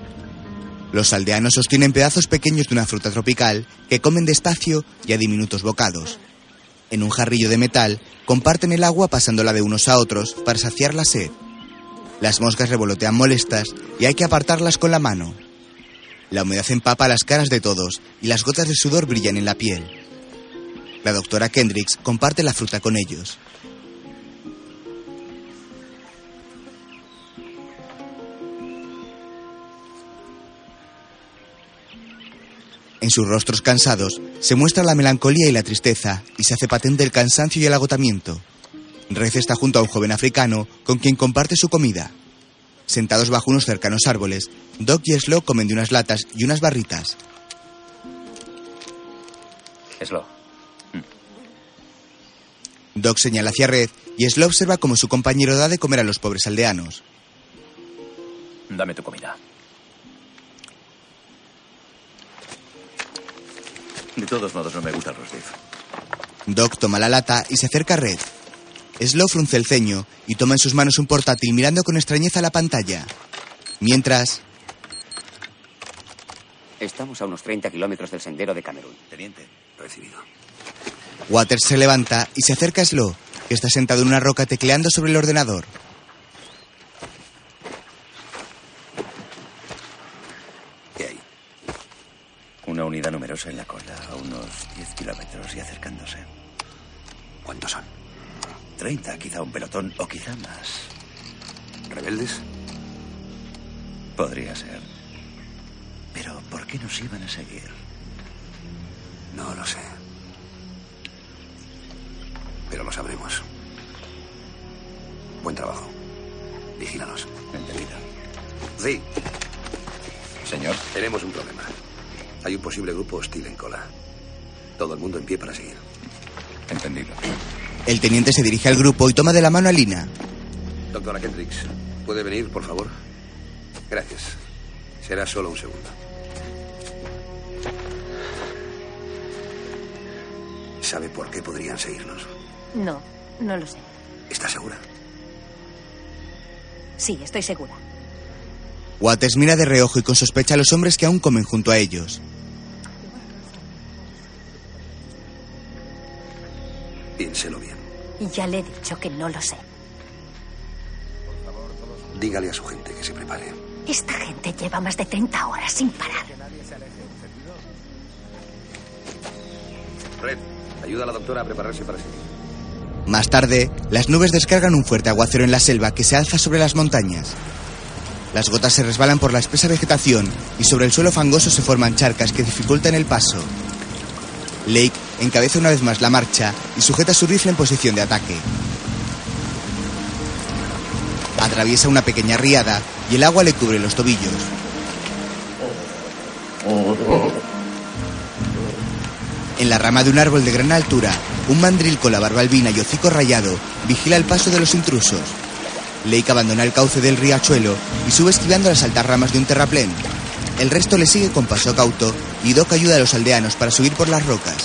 Los aldeanos sostienen pedazos pequeños de una fruta tropical que comen despacio y a diminutos bocados. En un jarrillo de metal comparten el agua pasándola de unos a otros para saciar la sed. Las moscas revolotean molestas y hay que apartarlas con la mano. La humedad empapa las caras de todos y las gotas de sudor brillan en la piel. La doctora Kendricks comparte la fruta con ellos. En sus rostros cansados se muestra la melancolía y la tristeza y se hace patente el cansancio y el agotamiento. Rez está junto a un joven africano con quien comparte su comida. Sentados bajo unos cercanos árboles, Doc y Slow comen de unas latas y unas barritas. Slow. Doc señala hacia Red y Slow observa cómo su compañero da de comer a los pobres aldeanos. Dame tu comida. De todos modos, no me gusta el roast beef. Doc toma la lata y se acerca a Red. Slow frunce el ceño y toma en sus manos un portátil mirando con extrañeza la pantalla. Mientras, Estamos a unos 30 kilómetros del sendero de Camerún. Teniente, recibido. Waters se levanta y se acerca a Slow, que está sentado en una roca tecleando sobre el ordenador. ¿Qué hay? Una unidad numerosa en la cola, a unos 10 kilómetros y acercándose. ¿Cuántos son? Treinta, quizá un pelotón o quizá más. ¿Rebeldes? Podría ser. Pero ¿por qué nos iban a seguir? No lo sé. Pero lo sabremos. Buen trabajo. Vigílanos. Entendido. Sí. Señor. Tenemos un problema. Hay un posible grupo hostil en cola. Todo el mundo en pie para seguir. Entendido. El teniente se dirige al grupo y toma de la mano a Lina. Doctora Kendricks, ¿puede venir, por favor? Gracias. Será solo un segundo. ¿Sabe por qué podrían seguirnos? No, no lo sé. ¿Está segura? Sí, estoy segura. Waters mira de reojo y con sospecha a los hombres que aún comen junto a ellos. Piénselo bien. Y ya le he dicho que no lo sé. Dígale a su gente que se prepare. Esta gente lleva más de 30 horas sin parar. Red, ayuda a la doctora a prepararse para seguir. Más tarde, las nubes descargan un fuerte aguacero en la selva que se alza sobre las montañas. Las gotas se resbalan por la espesa vegetación y sobre el suelo fangoso se forman charcas que dificultan el paso. Lake encabeza una vez más la marcha y sujeta su rifle en posición de ataque. Atraviesa una pequeña riada y el agua le cubre los tobillos. En la rama de un árbol de gran altura, un mandril con la barba albina y hocico rayado vigila el paso de los intrusos. Lake abandona el cauce del riachuelo y sube esquivando las altas ramas de un terraplén. El resto le sigue con paso cauto y Doc ayuda a los aldeanos para subir por las rocas.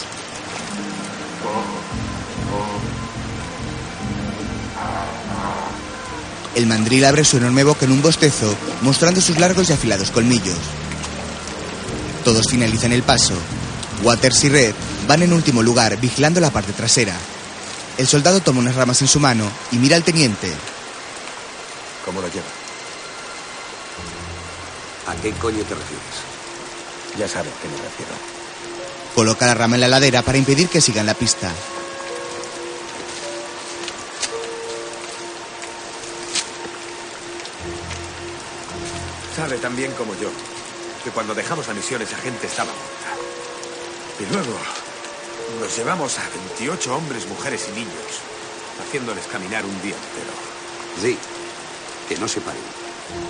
El mandril abre su enorme boca en un bostezo, mostrando sus largos y afilados colmillos. Todos finalizan el paso. Waters y Red van en último lugar, vigilando la parte trasera. El soldado toma unas ramas en su mano y mira al teniente. ¿Cómo lo lleva? ¿A qué coño te refieres? Ya sabe a qué me refiero. Coloca la rama en la ladera para impedir que sigan la pista. Sabe tan bien como yo que cuando dejamos la misión esa gente estaba muerta. Y luego nos llevamos a 28 hombres, mujeres y niños, haciéndoles caminar un día entero. Sí, que no se paren.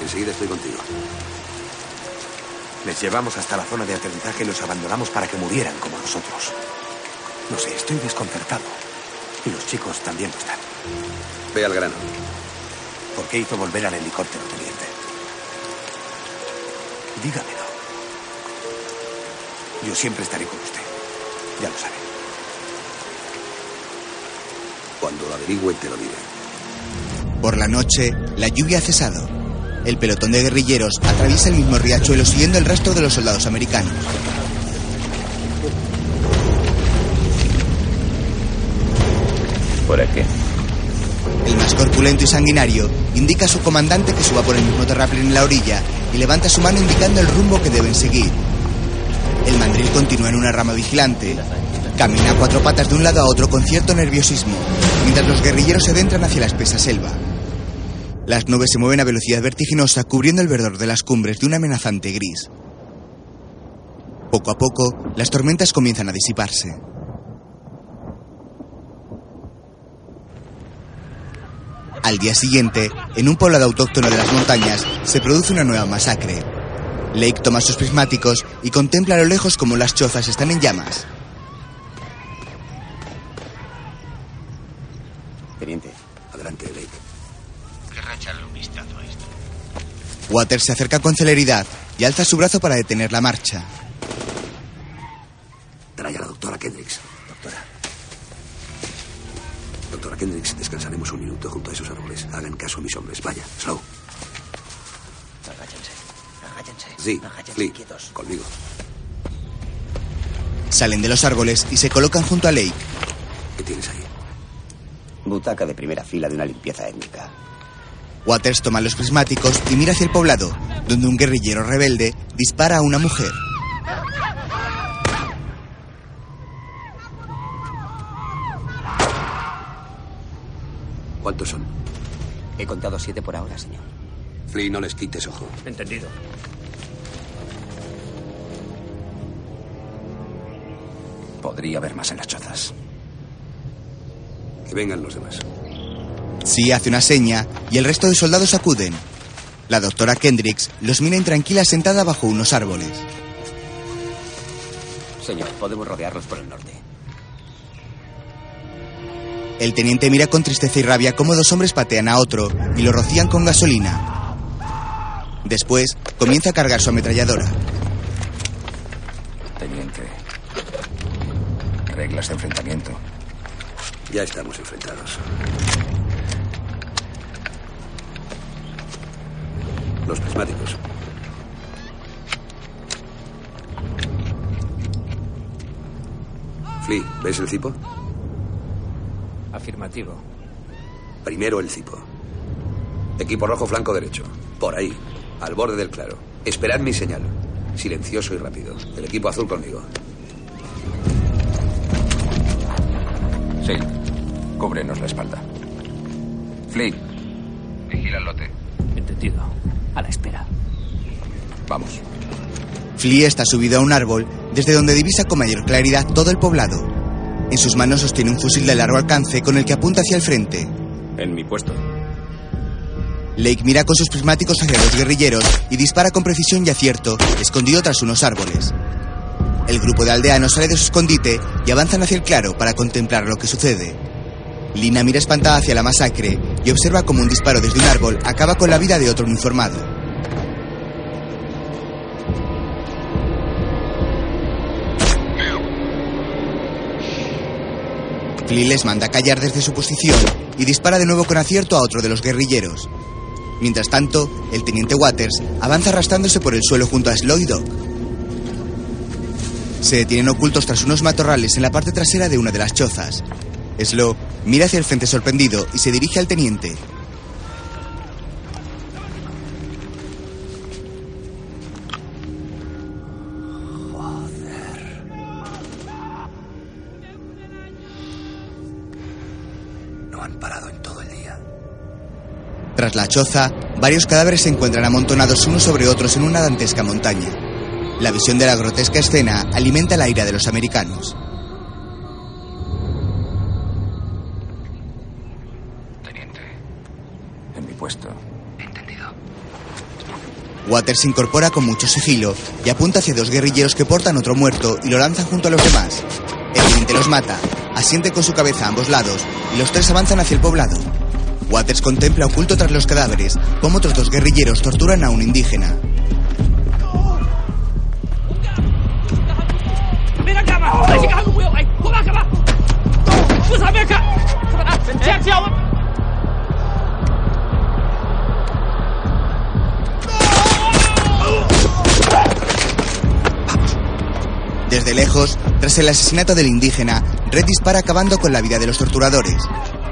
Enseguida estoy contigo. Les llevamos hasta la zona de aterrizaje y los abandonamos para que murieran como nosotros. No sé, estoy desconcertado. Y los chicos también lo están. Ve al grano. ¿Por qué hizo volver al helicóptero, teniente? Dígamelo. Yo siempre estaré con usted. Ya lo sabe. Cuando lo averigüe, te lo diré. Por la noche, la lluvia ha cesado. El pelotón de guerrilleros atraviesa el mismo riachuelo siguiendo el rastro de los soldados americanos. ¿Por aquí? El más corpulento y sanguinario indica a su comandante que suba por el mismo terraplén en la orilla y levanta su mano indicando el rumbo que deben seguir. El mandril continúa en una rama vigilante. Camina a cuatro patas de un lado a otro con cierto nerviosismo, mientras los guerrilleros se adentran hacia la espesa selva. Las nubes se mueven a velocidad vertiginosa cubriendo el verdor de las cumbres de un amenazante gris. Poco a poco, las tormentas comienzan a disiparse. Al día siguiente, en un poblado autóctono de las montañas, se produce una nueva masacre. Lake toma sus prismáticos y contempla a lo lejos como las chozas están en llamas. Teniente. Adelante, Lake. Querrá echarle un vistazo a esto. Waters se acerca con celeridad y alza su brazo para detener la marcha. Trae a la doctora Kendricks. Doctora. Doctora Kendricks, descansaremos un minuto junto a esos árboles. Hagan caso a mis hombres. Vaya, Slow. Agáchense. Agáchense. Sí, Agáchense Lee, quietos. conmigo. Salen de los árboles y se colocan junto a Lake. ¿Qué tienes ahí? Butaca de primera fila de una limpieza étnica. Waters toma los prismáticos y mira hacia el poblado, donde un guerrillero rebelde dispara a una mujer. ¿Cuántos son? He contado siete por ahora, señor. Flea, no les quites ojo. Entendido. Podría haber más en las chozas. Que vengan los demás. Sí hace una seña y el resto de soldados acuden. La doctora Kendricks los mira intranquila sentada bajo unos árboles. Señor, podemos rodearlos por el norte. El teniente mira con tristeza y rabia cómo dos hombres patean a otro y lo rocían con gasolina. Después comienza a cargar su ametralladora. Teniente. Reglas de enfrentamiento. Ya estamos enfrentados. Los prismáticos. Flea, ¿ves el cipo? Afirmativo. Primero el cipo. Equipo rojo flanco derecho. Por ahí, al borde del claro. Esperad mi señal. Silencioso y rápido. El equipo azul conmigo. Sí. Cúbrenos la espalda. Flea. Vigila el lote. Entendido. A la espera. Vamos. Flea está subido a un árbol desde donde divisa con mayor claridad todo el poblado. En sus manos sostiene un fusil de largo alcance con el que apunta hacia el frente. En mi puesto. Lake mira con sus prismáticos hacia los guerrilleros y dispara con precisión y acierto, escondido tras unos árboles. El grupo de aldeanos sale de su escondite y avanzan hacia el claro para contemplar lo que sucede. Lina mira espantada hacia la masacre y observa cómo un disparo desde un árbol acaba con la vida de otro uniformado. Flea les manda callar desde su posición y dispara de nuevo con acierto a otro de los guerrilleros. Mientras tanto, el teniente Waters avanza arrastrándose por el suelo junto a Sloy Dog. Se detienen ocultos tras unos matorrales en la parte trasera de una de las chozas. Slow mira hacia el frente sorprendido y se dirige al teniente. No han parado en todo el día. Tras la choza, varios cadáveres se encuentran amontonados unos sobre otros en una dantesca montaña. La visión de la grotesca escena alimenta la ira de los americanos. En mi puesto. Waters se incorpora con mucho sigilo y apunta hacia dos guerrilleros que portan otro muerto y lo lanzan junto a los demás. El teniente los mata, asiente con su cabeza a ambos lados y los tres avanzan hacia el poblado. Waters contempla oculto tras los cadáveres cómo otros dos guerrilleros torturan a un indígena. Desde lejos, tras el asesinato del indígena, Red dispara acabando con la vida de los torturadores.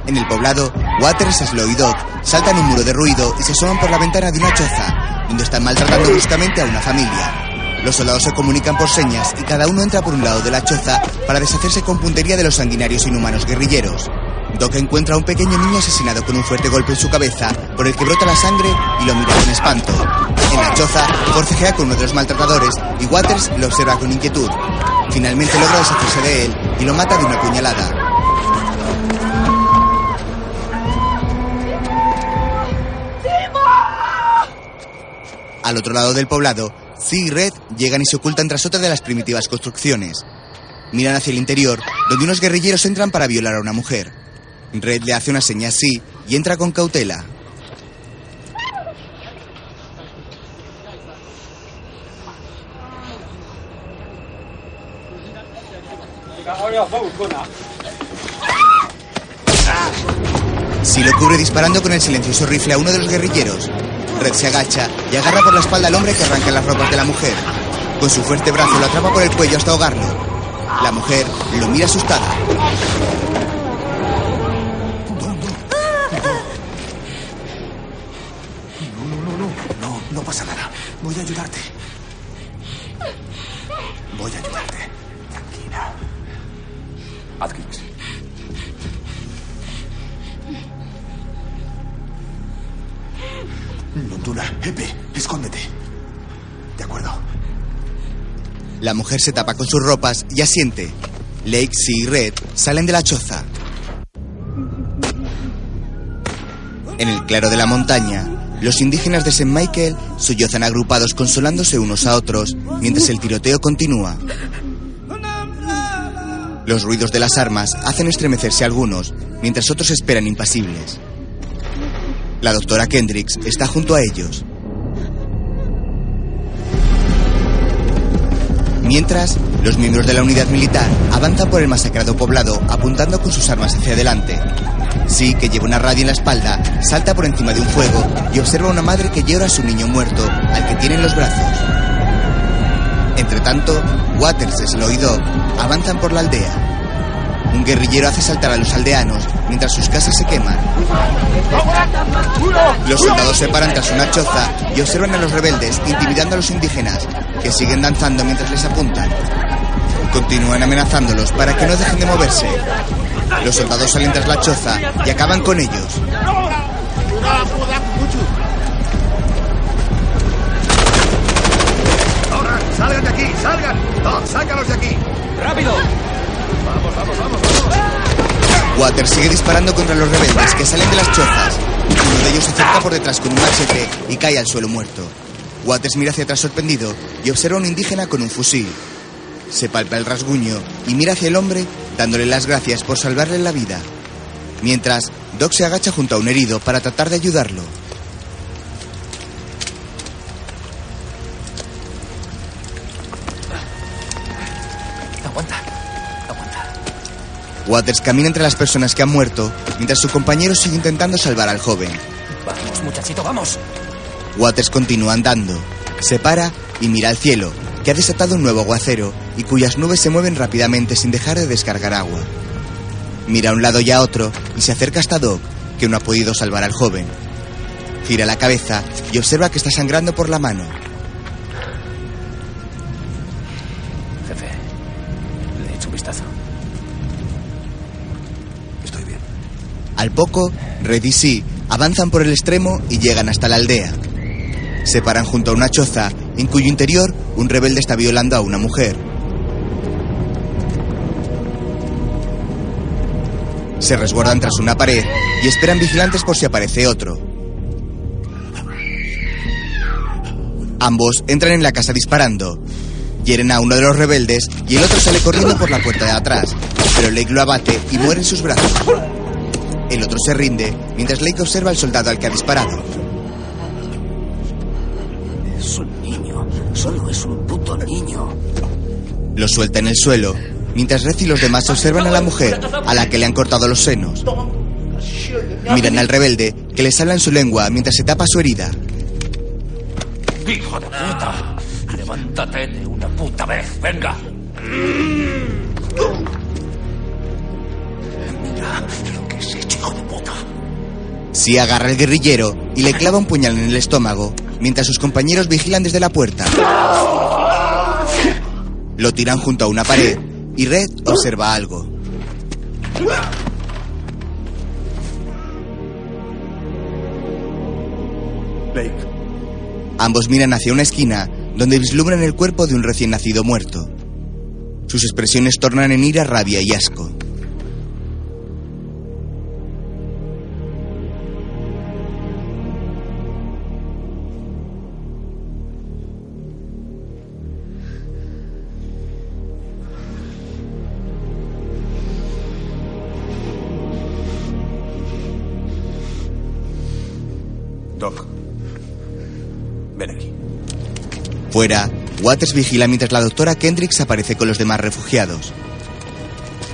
En el poblado, Waters, Slow y Dog saltan un muro de ruido y se asoman por la ventana de una choza, donde están maltratando bruscamente a una familia. Los soldados se comunican por señas y cada uno entra por un lado de la choza para deshacerse con puntería de los sanguinarios inhumanos guerrilleros. Doc encuentra a un pequeño niño asesinado con un fuerte golpe en su cabeza, por el que brota la sangre y lo mira con espanto. En la choza, forcejea con uno de los maltratadores y Waters lo observa con inquietud. Finalmente logra deshacerse de él y lo mata de una puñalada. Al otro lado del poblado, Zee y Red llegan y se ocultan tras otra de las primitivas construcciones. Miran hacia el interior, donde unos guerrilleros entran para violar a una mujer. Red le hace una seña así y entra con cautela. Si lo cubre disparando con el silencioso rifle a uno de los guerrilleros. Red se agacha y agarra por la espalda al hombre que arranca las ropas de la mujer. Con su fuerte brazo lo atrapa por el cuello hasta ahogarlo. La mujer lo mira asustada. No, no, no, no. No, no pasa nada. Voy a ayudarte. Epe, escóndete. De acuerdo. La mujer se tapa con sus ropas y asiente. Lake, C y Red salen de la choza. En el claro de la montaña, los indígenas de St. Michael sollozan agrupados consolándose unos a otros mientras el tiroteo continúa. Los ruidos de las armas hacen estremecerse a algunos, mientras otros esperan impasibles. La doctora Kendricks está junto a ellos. Mientras, los miembros de la unidad militar avanzan por el masacrado poblado apuntando con sus armas hacia adelante. Sí, que lleva una radio en la espalda, salta por encima de un fuego y observa a una madre que llora a su niño muerto, al que tiene en los brazos. Entre tanto, Waters y Sloy Dog avanzan por la aldea. Un guerrillero hace saltar a los aldeanos mientras sus casas se queman. Los soldados se paran tras una choza y observan a los rebeldes intimidando a los indígenas, que siguen danzando mientras les apuntan. Continúan amenazándolos para que no dejen de moverse. Los soldados salen tras la choza y acaban con ellos. ¡Ahora! ¡Salgan de aquí! ¡Salgan! ¡No! ¡Sácalos de aquí! ¡Rápido! ¡Vamos, vamos, vamos! vamos. Waters sigue disparando contra los rebeldes que salen de las chozas. Uno de ellos se acerca por detrás con un machete y cae al suelo muerto. Waters mira hacia atrás sorprendido y observa a un indígena con un fusil. Se palpa el rasguño y mira hacia el hombre dándole las gracias por salvarle la vida. Mientras, Doc se agacha junto a un herido para tratar de ayudarlo. Aguanta. Aguanta. Waters camina entre las personas que han muerto mientras su compañero sigue intentando salvar al joven. Vamos, muchachito, vamos. Waters continúa andando. Se para y mira al cielo, que ha desatado un nuevo aguacero y cuyas nubes se mueven rápidamente sin dejar de descargar agua. Mira a un lado y a otro y se acerca hasta Doc, que no ha podido salvar al joven. Gira la cabeza y observa que está sangrando por la mano. Jefe, le he hecho un vistazo. Estoy bien. Al poco, Red y avanzan por el extremo y llegan hasta la aldea. Se paran junto a una choza en cuyo interior un rebelde está violando a una mujer. Se resguardan tras una pared y esperan vigilantes por si aparece otro. Ambos entran en la casa disparando. Hieren a uno de los rebeldes y el otro sale corriendo por la puerta de atrás, pero Lake lo abate y muere en sus brazos. El otro se rinde mientras Lake observa al soldado al que ha disparado. Es un niño. Solo es un puto niño. Lo suelta en el suelo, mientras Red y los demás observan a la mujer a la que le han cortado los senos. Miran al rebelde, que les habla en su lengua mientras se tapa su herida. ¡Hijo de puta! ¡Levántate de una puta vez! ¡Venga! Mira lo que has hecho, hijo de puta. Si agarra al guerrillero y le clava un puñal en el estómago, mientras sus compañeros vigilan desde la puerta. Lo tiran junto a una pared y Red observa algo. Lake, Ambos miran hacia una esquina donde vislumbran el cuerpo de un recién nacido muerto. Sus expresiones tornan en ira, rabia y asco. Waters vigila mientras la doctora Kendricks aparece con los demás refugiados.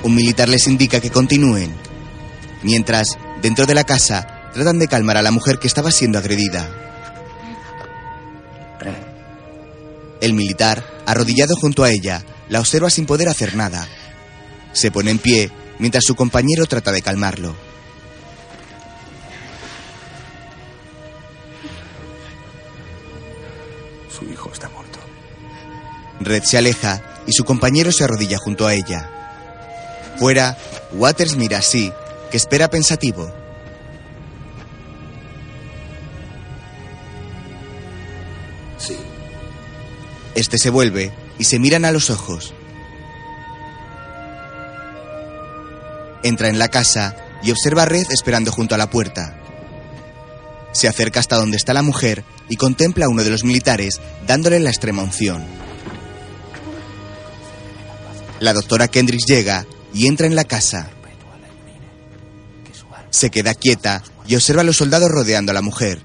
Un militar les indica que continúen. Mientras, dentro de la casa, tratan de calmar a la mujer que estaba siendo agredida. El militar, arrodillado junto a ella, la observa sin poder hacer nada. Se pone en pie mientras su compañero trata de calmarlo. Red se aleja y su compañero se arrodilla junto a ella. Fuera, Waters mira a sí, que espera pensativo. Sí. Este se vuelve y se miran a los ojos. Entra en la casa y observa a Red esperando junto a la puerta. Se acerca hasta donde está la mujer y contempla a uno de los militares dándole la extrema unción. La doctora Kendricks llega y entra en la casa. Se queda quieta y observa a los soldados rodeando a la mujer.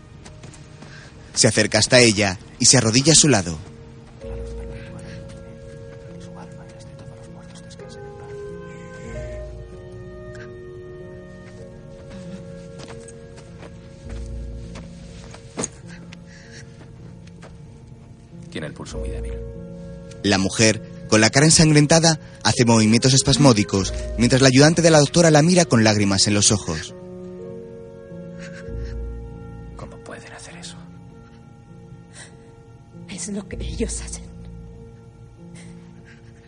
Se acerca hasta ella y se arrodilla a su lado. Tiene el pulso muy débil. La mujer, con la cara ensangrentada, hace movimientos espasmódicos, mientras la ayudante de la doctora la mira con lágrimas en los ojos. ¿Cómo pueden hacer eso? Es lo que ellos hacen.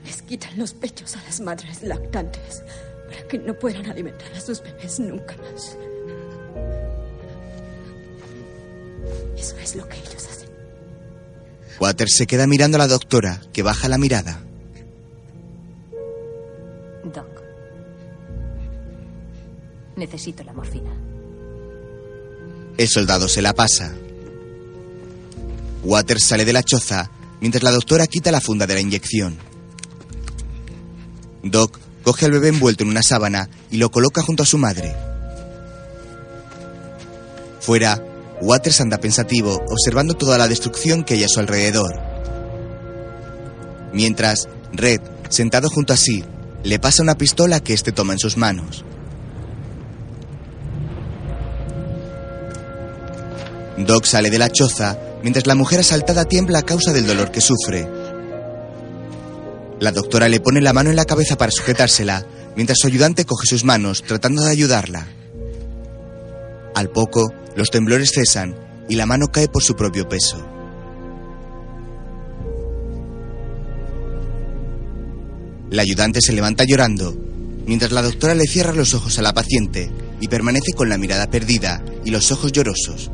Les quitan los pechos a las madres lactantes para que no puedan alimentar a sus bebés nunca más. Eso es lo que ellos hacen. Waters se queda mirando a la doctora, que baja la mirada. Necesito la morfina. El soldado se la pasa. Waters sale de la choza mientras la doctora quita la funda de la inyección. Doc coge al bebé envuelto en una sábana y lo coloca junto a su madre. Fuera, Waters anda pensativo, observando toda la destrucción que hay a su alrededor. Mientras, Red, sentado junto a sí, le pasa una pistola que éste toma en sus manos. Doc sale de la choza mientras la mujer asaltada tiembla a causa del dolor que sufre. La doctora le pone la mano en la cabeza para sujetársela, mientras su ayudante coge sus manos tratando de ayudarla. Al poco, los temblores cesan y la mano cae por su propio peso. La ayudante se levanta llorando, mientras la doctora le cierra los ojos a la paciente y permanece con la mirada perdida y los ojos llorosos.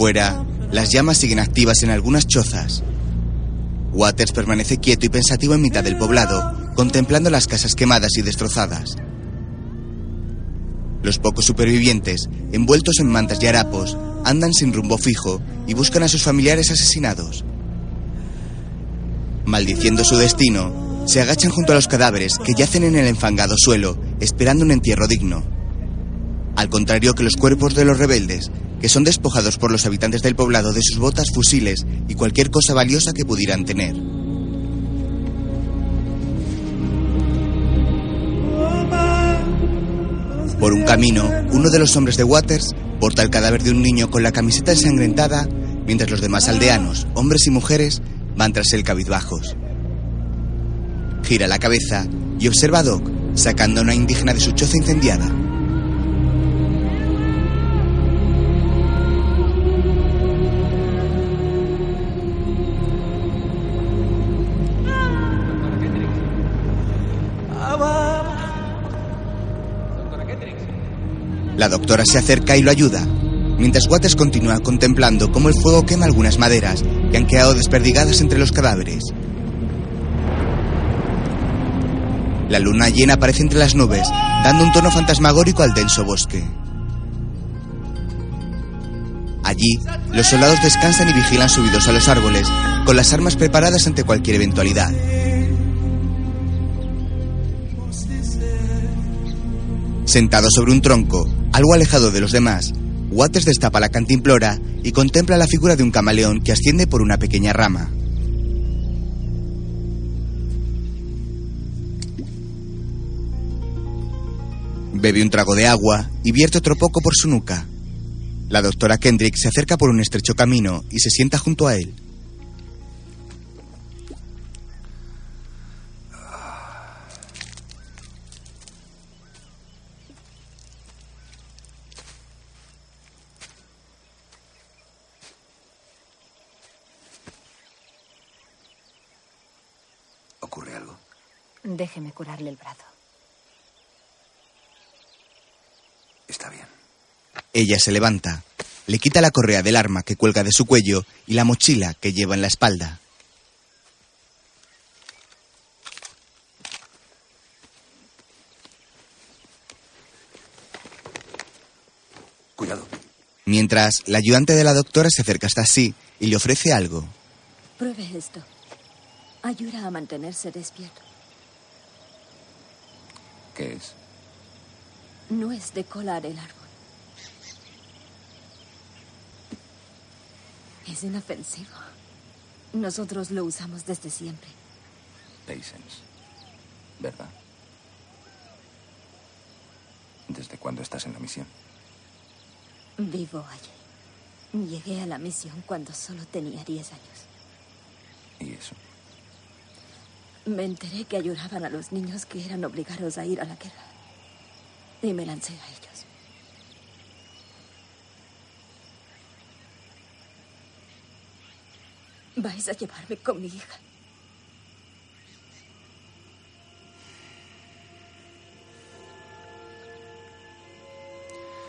Fuera, las llamas siguen activas en algunas chozas. Waters permanece quieto y pensativo en mitad del poblado, contemplando las casas quemadas y destrozadas. Los pocos supervivientes, envueltos en mantas y harapos, andan sin rumbo fijo y buscan a sus familiares asesinados. Maldiciendo su destino, se agachan junto a los cadáveres que yacen en el enfangado suelo, esperando un entierro digno. Al contrario que los cuerpos de los rebeldes, que son despojados por los habitantes del poblado de sus botas, fusiles y cualquier cosa valiosa que pudieran tener. Por un camino, uno de los hombres de Waters porta el cadáver de un niño con la camiseta ensangrentada, mientras los demás aldeanos, hombres y mujeres, van tras él cabizbajos. Gira la cabeza y observa a Doc sacando a una indígena de su choza incendiada. La doctora se acerca y lo ayuda, mientras Waters continúa contemplando cómo el fuego quema algunas maderas que han quedado desperdigadas entre los cadáveres. La luna llena aparece entre las nubes, dando un tono fantasmagórico al denso bosque. Allí, los soldados descansan y vigilan subidos a los árboles, con las armas preparadas ante cualquier eventualidad. Sentado sobre un tronco, algo alejado de los demás, Waters destapa la cantimplora y contempla la figura de un camaleón que asciende por una pequeña rama. Bebe un trago de agua y vierte otro poco por su nuca. La doctora Kendrick se acerca por un estrecho camino y se sienta junto a él. Déjeme curarle el brazo. Está bien. Ella se levanta, le quita la correa del arma que cuelga de su cuello y la mochila que lleva en la espalda. Cuidado. Mientras, la ayudante de la doctora se acerca hasta sí y le ofrece algo. Pruebe esto. Ayuda a mantenerse despierto. ¿Qué es? No es de cola del árbol. Es inofensivo. Nosotros lo usamos desde siempre. Patience. ¿Verdad? ¿Desde cuándo estás en la misión? Vivo allí. Llegué a la misión cuando solo tenía 10 años. ¿Y eso? Me enteré que ayudaban a los niños que eran obligados a ir a la guerra. Y me lancé a ellos. Vais a llevarme con mi hija.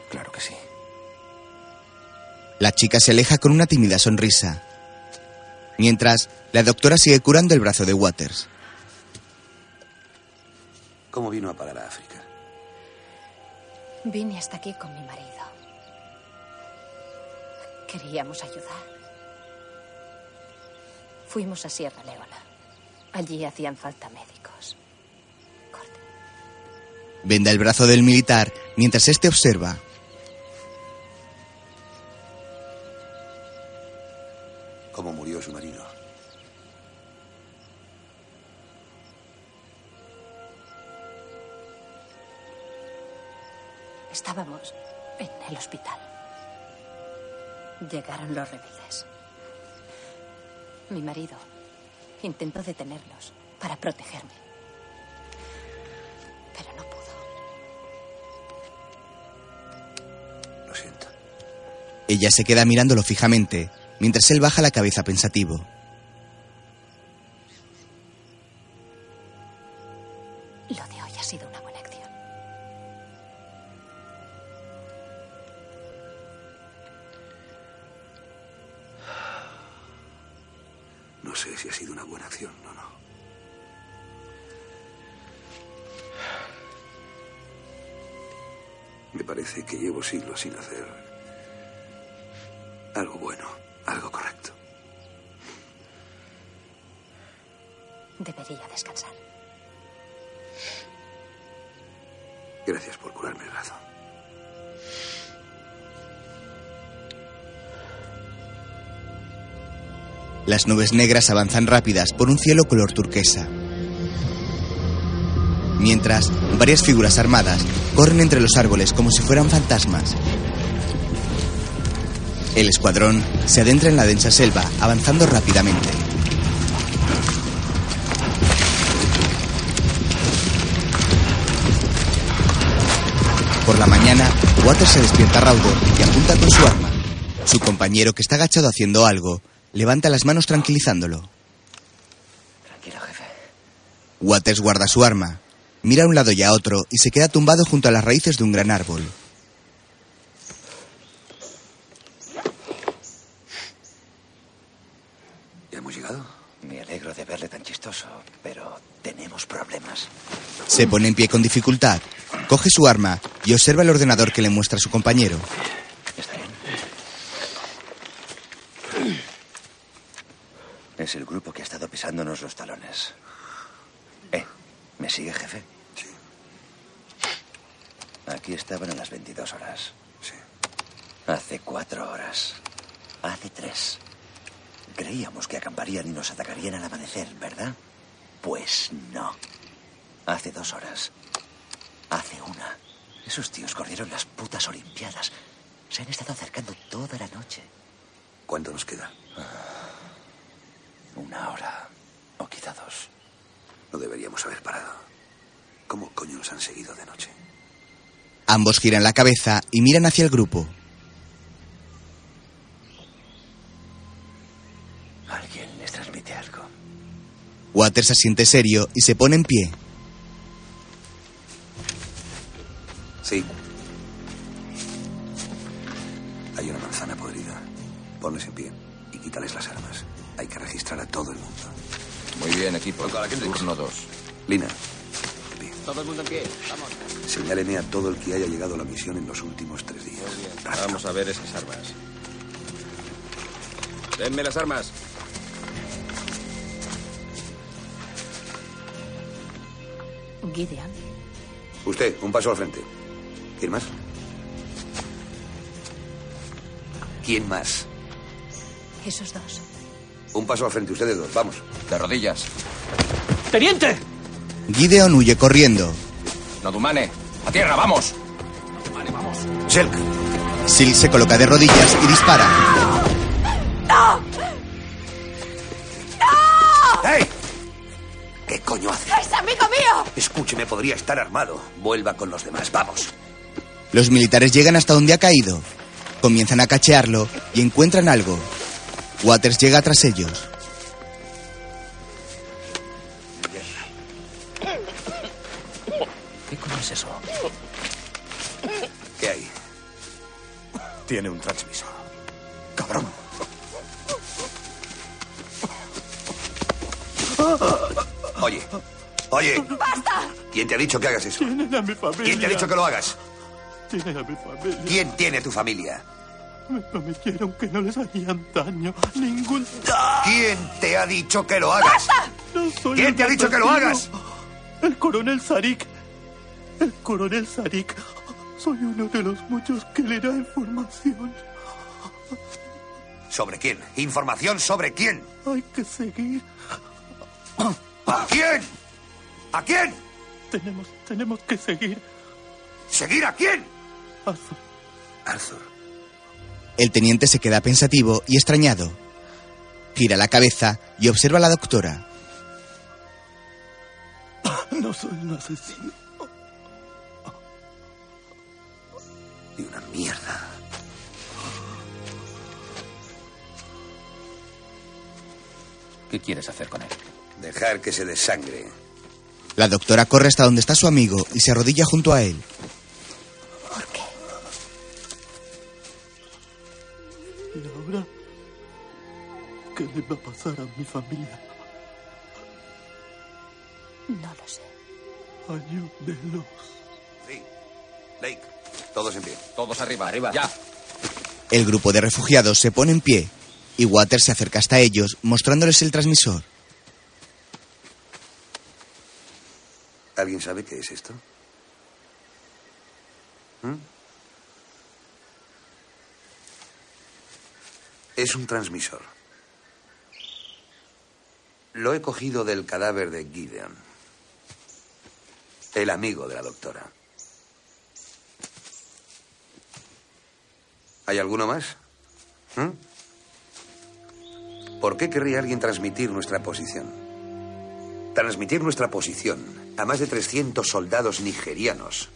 Claro que sí. La chica se aleja con una tímida sonrisa. Mientras, la doctora sigue curando el brazo de Waters. ¿Cómo vino a parar a África? Vine hasta aquí con mi marido. Queríamos ayudar. Fuimos a Sierra Leona. Allí hacían falta médicos. Venda el brazo del militar mientras éste observa. ¿Cómo murió su marido? Estábamos en el hospital. Llegaron los rebeldes. Mi marido intentó detenerlos para protegerme. Pero no pudo. Lo siento. Ella se queda mirándolo fijamente mientras él baja la cabeza pensativo. No sé si ha sido una buena acción o no. Me parece que llevo siglos sin hacer algo bueno, algo correcto. Debería descansar. Gracias por curarme el brazo. Las nubes negras avanzan rápidas por un cielo color turquesa. Mientras, varias figuras armadas corren entre los árboles como si fueran fantasmas. El escuadrón se adentra en la densa selva, avanzando rápidamente. Por la mañana, Waters se despierta raudo y apunta con su arma. Su compañero, que está agachado haciendo algo, levanta las manos tranquilizándolo. Tranquilo, jefe. Waters guarda su arma, mira a un lado y a otro y se queda tumbado junto a las raíces de un gran árbol. ¿Ya hemos llegado? Me alegro de verle tan chistoso, pero tenemos problemas. Se pone en pie con dificultad, coge su arma y observa el ordenador que le muestra su compañero. ¿Está bien? Es el grupo que ha estado pisándonos los talones. ¿Eh? ¿Me sigue, jefe? Sí. Aquí estaban a las 22 horas. Sí. Hace cuatro horas. Hace tres. Creíamos que acamparían y nos atacarían al amanecer, ¿verdad? Pues no. Hace dos horas. Hace una. Esos tíos corrieron las putas Olimpiadas. Se han estado acercando toda la noche. ¿Cuánto nos queda? Una hora. O quizá dos. No deberíamos haber parado. ¿Cómo coño nos han seguido de noche? Ambos giran la cabeza y miran hacia el grupo. Alguien les transmite algo. Waters se siente serio y se pone en pie. Sí. Hay una manzana podrida. Ponles en pie y quítales las armas. Registrar a todo el mundo. Muy bien, equipo. Turno 2. Lina, Todo el mundo en pie. Vamos. señáleme a todo el que haya llegado a la misión en los últimos tres días. Vamos a ver esas armas. Denme las armas. Gideon. Usted, un paso al frente. ¿Quién más? ¿Quién más? Esos dos. Un paso al frente, ustedes dos, vamos. De rodillas. ¡Teniente! Gideon huye corriendo. Nodumane, a tierra, vamos. Selk. Silk se coloca de rodillas y dispara. ¡No! ¡No! ¡Hey! ¿Qué coño hace? ¡Es amigo mío! Escúcheme, podría estar armado. Vuelva con los demás, vamos. Los militares llegan hasta donde ha caído. Comienzan a cachearlo y encuentran algo. Waters llega tras ellos. ¿Qué coño es eso? ¿Qué hay? Tiene un transmisor. Cabrón. Oye, oye, ¡Basta! ¿quién te ha dicho que hagas eso? Tienen a mi familia. ¿Quién te ha dicho que lo hagas? Tienen a mi familia. ¿Quién tiene tu familia? Me prometieron que no les harían daño. Ningún... ¿Quién te ha dicho que lo hagas? No soy ¿Quién te ha dicho que lo hagas? El coronel Zarik. El coronel Zarik. Soy uno de los muchos que le da información. ¿Sobre quién? ¿Información sobre quién? Hay que seguir. ¿A quién? ¿A quién? Tenemos, tenemos que seguir. ¿Seguir a quién? Arthur. Arthur. El teniente se queda pensativo y extrañado. Gira la cabeza y observa a la doctora. No soy un asesino. Y una mierda. ¿Qué quieres hacer con él? Dejar que se desangre. La doctora corre hasta donde está su amigo y se arrodilla junto a él. Ahora? ¿Qué le va a pasar a mi familia? No lo sé. Ayúdelos. Sí. Lake, todos en pie. Todos arriba, arriba. Ya. El grupo de refugiados se pone en pie y Waters se acerca hasta ellos mostrándoles el transmisor. ¿Alguien sabe qué es esto? ¿Mm? Es un transmisor. Lo he cogido del cadáver de Gideon, el amigo de la doctora. ¿Hay alguno más? ¿Mm? ¿Por qué querría alguien transmitir nuestra posición? Transmitir nuestra posición a más de 300 soldados nigerianos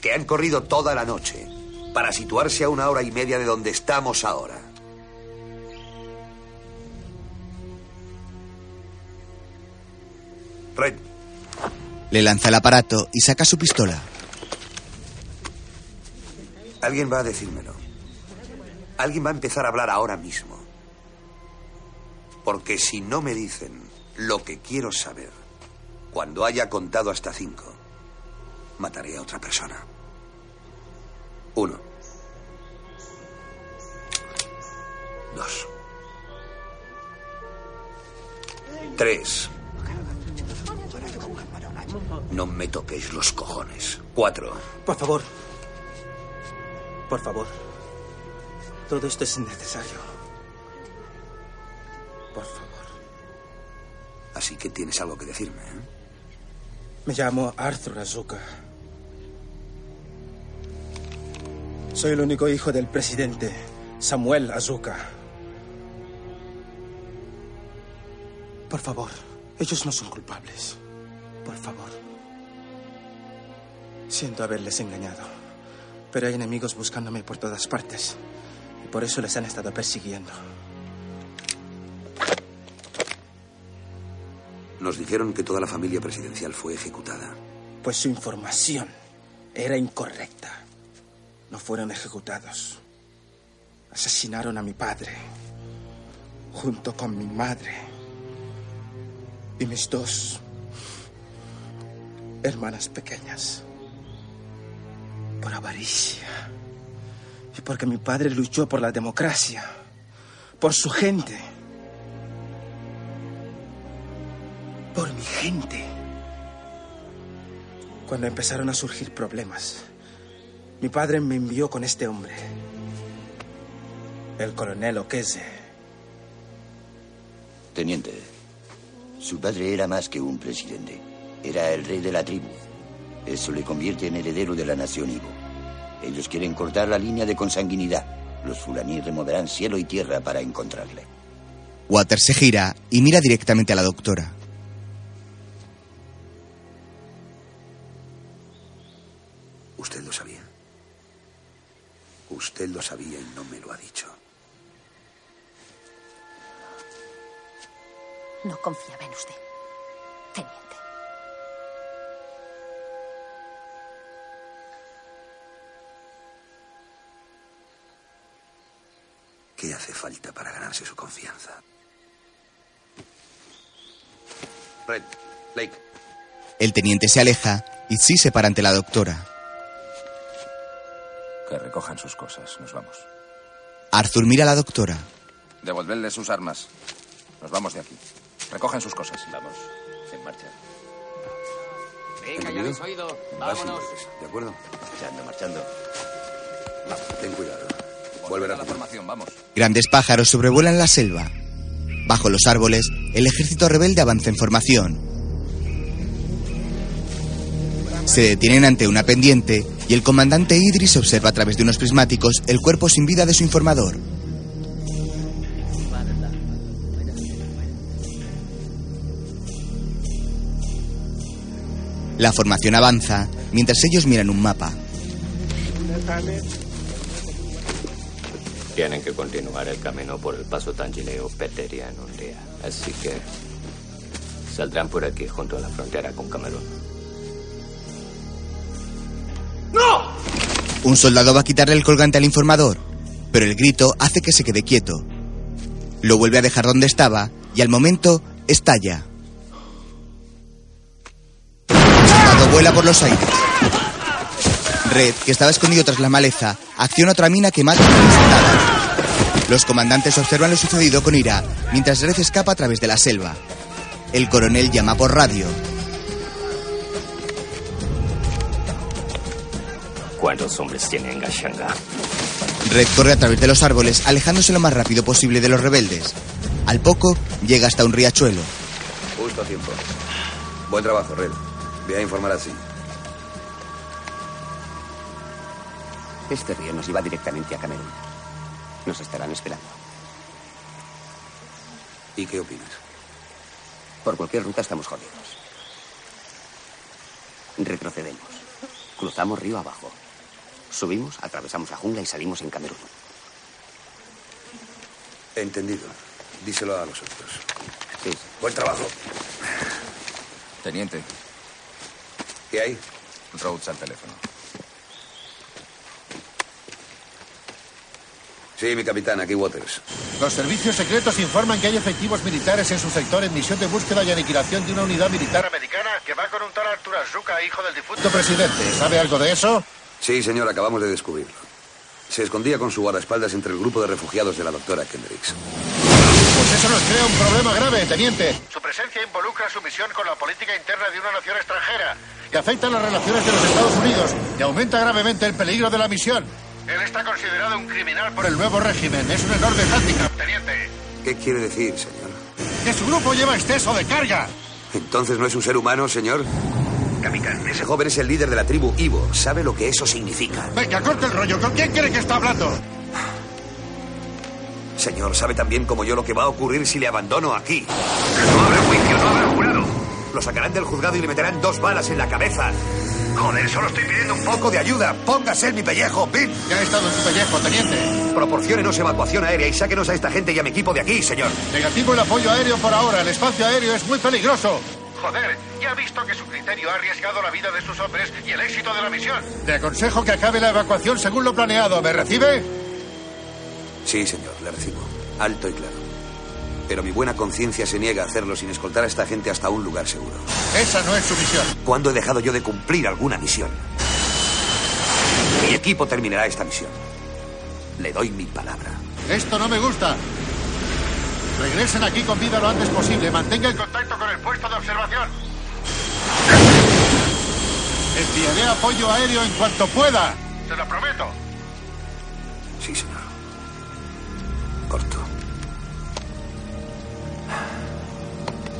que han corrido toda la noche para situarse a una hora y media de donde estamos ahora. Red, Le lanza el aparato y saca su pistola. alguien va a decírmelo. Alguien va a empezar a hablar ahora mismo. Porque si no me dicen lo que quiero saber, cuando haya contado hasta cinco, mataré a otra persona. Uno. Dos. Tres. No me toquéis los cojones. Cuatro. Por favor. Por favor. Todo esto es innecesario. Por favor. Así que tienes algo que decirme, ¿eh? Me llamo Arthur Azuka. Soy el único hijo del presidente Samuel Azuka. Por favor, ellos no son culpables. Por favor. Siento haberles engañado, pero hay enemigos buscándome por todas partes y por eso les han estado persiguiendo. Nos dijeron que toda la familia presidencial fue ejecutada. Pues su información era incorrecta. No fueron ejecutados. Asesinaron a mi padre, junto con mi madre y mis dos hermanas pequeñas. Por avaricia. Y porque mi padre luchó por la democracia, por su gente, por mi gente. Cuando empezaron a surgir problemas, mi padre me envió con este hombre, el coronel Oquese. Teniente, su padre era más que un presidente. Era el rey de la tribu. Eso le convierte en heredero de la nación Ivo. Ellos quieren cortar la línea de consanguinidad. Los fulaní removerán cielo y tierra para encontrarle. Water se gira y mira directamente a la doctora. Usted lo sabía. Usted lo sabía y no me lo ha dicho. No confiaba en usted, teniente. ¿Qué hace falta para ganarse su confianza? Red, Blake, El teniente se aleja y sí se para ante la doctora. Que recojan sus cosas. Nos vamos. Arthur mira a la doctora. Devolvedle sus armas. Nos vamos de aquí. Recojan sus cosas. Vamos. En marcha. Venga, ya habéis oído. Vámonos. ¿De acuerdo? Marchando, marchando. Ten cuidado. Vuelve a la formación. Vamos. Grandes pájaros sobrevuelan la selva. Bajo los árboles, el ejército rebelde avanza en formación. Se detienen ante una pendiente y el comandante Idris observa a través de unos prismáticos el cuerpo sin vida de su informador. La formación avanza mientras ellos miran un mapa. Tienen que continuar el camino por el paso Tangileo Peteria en un día. Así que saldrán por aquí junto a la frontera con Camerún. ¡No! Un soldado va a quitarle el colgante al informador, pero el grito hace que se quede quieto. Lo vuelve a dejar donde estaba y al momento estalla. Vuela por los aires. Red, que estaba escondido tras la maleza, acciona otra mina que mata a soldada. Los comandantes observan lo sucedido con ira, mientras Red escapa a través de la selva. El coronel llama por radio. ¿Cuántos hombres tiene en Gashanga? Red corre a través de los árboles, alejándose lo más rápido posible de los rebeldes. Al poco, llega hasta un riachuelo. Justo a tiempo. Buen trabajo, Red. Voy a informar así. Este río nos lleva directamente a Camerún. Nos estarán esperando. ¿Y qué opinas? Por cualquier ruta estamos jodidos. Retrocedemos. Cruzamos río abajo. Subimos, atravesamos la jungla y salimos en Camerún. Entendido. Díselo a los otros. Sí. Buen trabajo. Teniente. ¿Qué hay? Rhodes al teléfono. Sí, mi capitán, aquí Waters. Los servicios secretos informan que hay efectivos militares en su sector en misión de búsqueda y aniquilación de una unidad militar americana que va con un tal Artur Azuka, hijo del difunto presidente. ¿Sabe algo de eso? Sí, señor, acabamos de descubrirlo. Se escondía con su guardaespaldas entre el grupo de refugiados de la doctora Kendricks. Pues eso nos crea un problema grave, teniente. Su presencia involucra su misión con la política interna de una nación extranjera y afecta las relaciones de los Estados Unidos y aumenta gravemente el peligro de la misión. Él está considerado un criminal por el nuevo régimen. Es un enorme hándicap, teniente. ¿Qué quiere decir, señor? Que su grupo lleva exceso de carga. ¿Entonces no es un ser humano, señor? Capitán, ese joven es el líder de la tribu Ivo. ¿Sabe lo que eso significa? Venga, corte el rollo. ¿Con quién cree que está hablando? Señor, sabe tan bien como yo lo que va a ocurrir si le abandono aquí. No habrá juicio, no habrá jurado. Lo sacarán del juzgado y le meterán dos balas en la cabeza. Joder, solo estoy pidiendo un poco de ayuda. Póngase en mi pellejo, Pim. Ya ha estado en su pellejo, teniente. Proporciónenos evacuación aérea y sáquenos a esta gente y a mi equipo de aquí, señor. Negativo el apoyo aéreo por ahora. El espacio aéreo es muy peligroso. Joder, ya ha visto que su criterio ha arriesgado la vida de sus hombres y el éxito de la misión. Le aconsejo que acabe la evacuación según lo planeado. ¿Me recibe? Sí, señor, le recibo. Alto y claro. Pero mi buena conciencia se niega a hacerlo sin escoltar a esta gente hasta un lugar seguro. Esa no es su misión. ¿Cuándo he dejado yo de cumplir alguna misión? Mi equipo terminará esta misión. Le doy mi palabra. Esto no me gusta. Regresen aquí con vida lo antes posible. Mantenga el contacto con el puesto de observación. Enviaré apoyo aéreo en cuanto pueda. Se lo prometo. Sí, señor. Corto.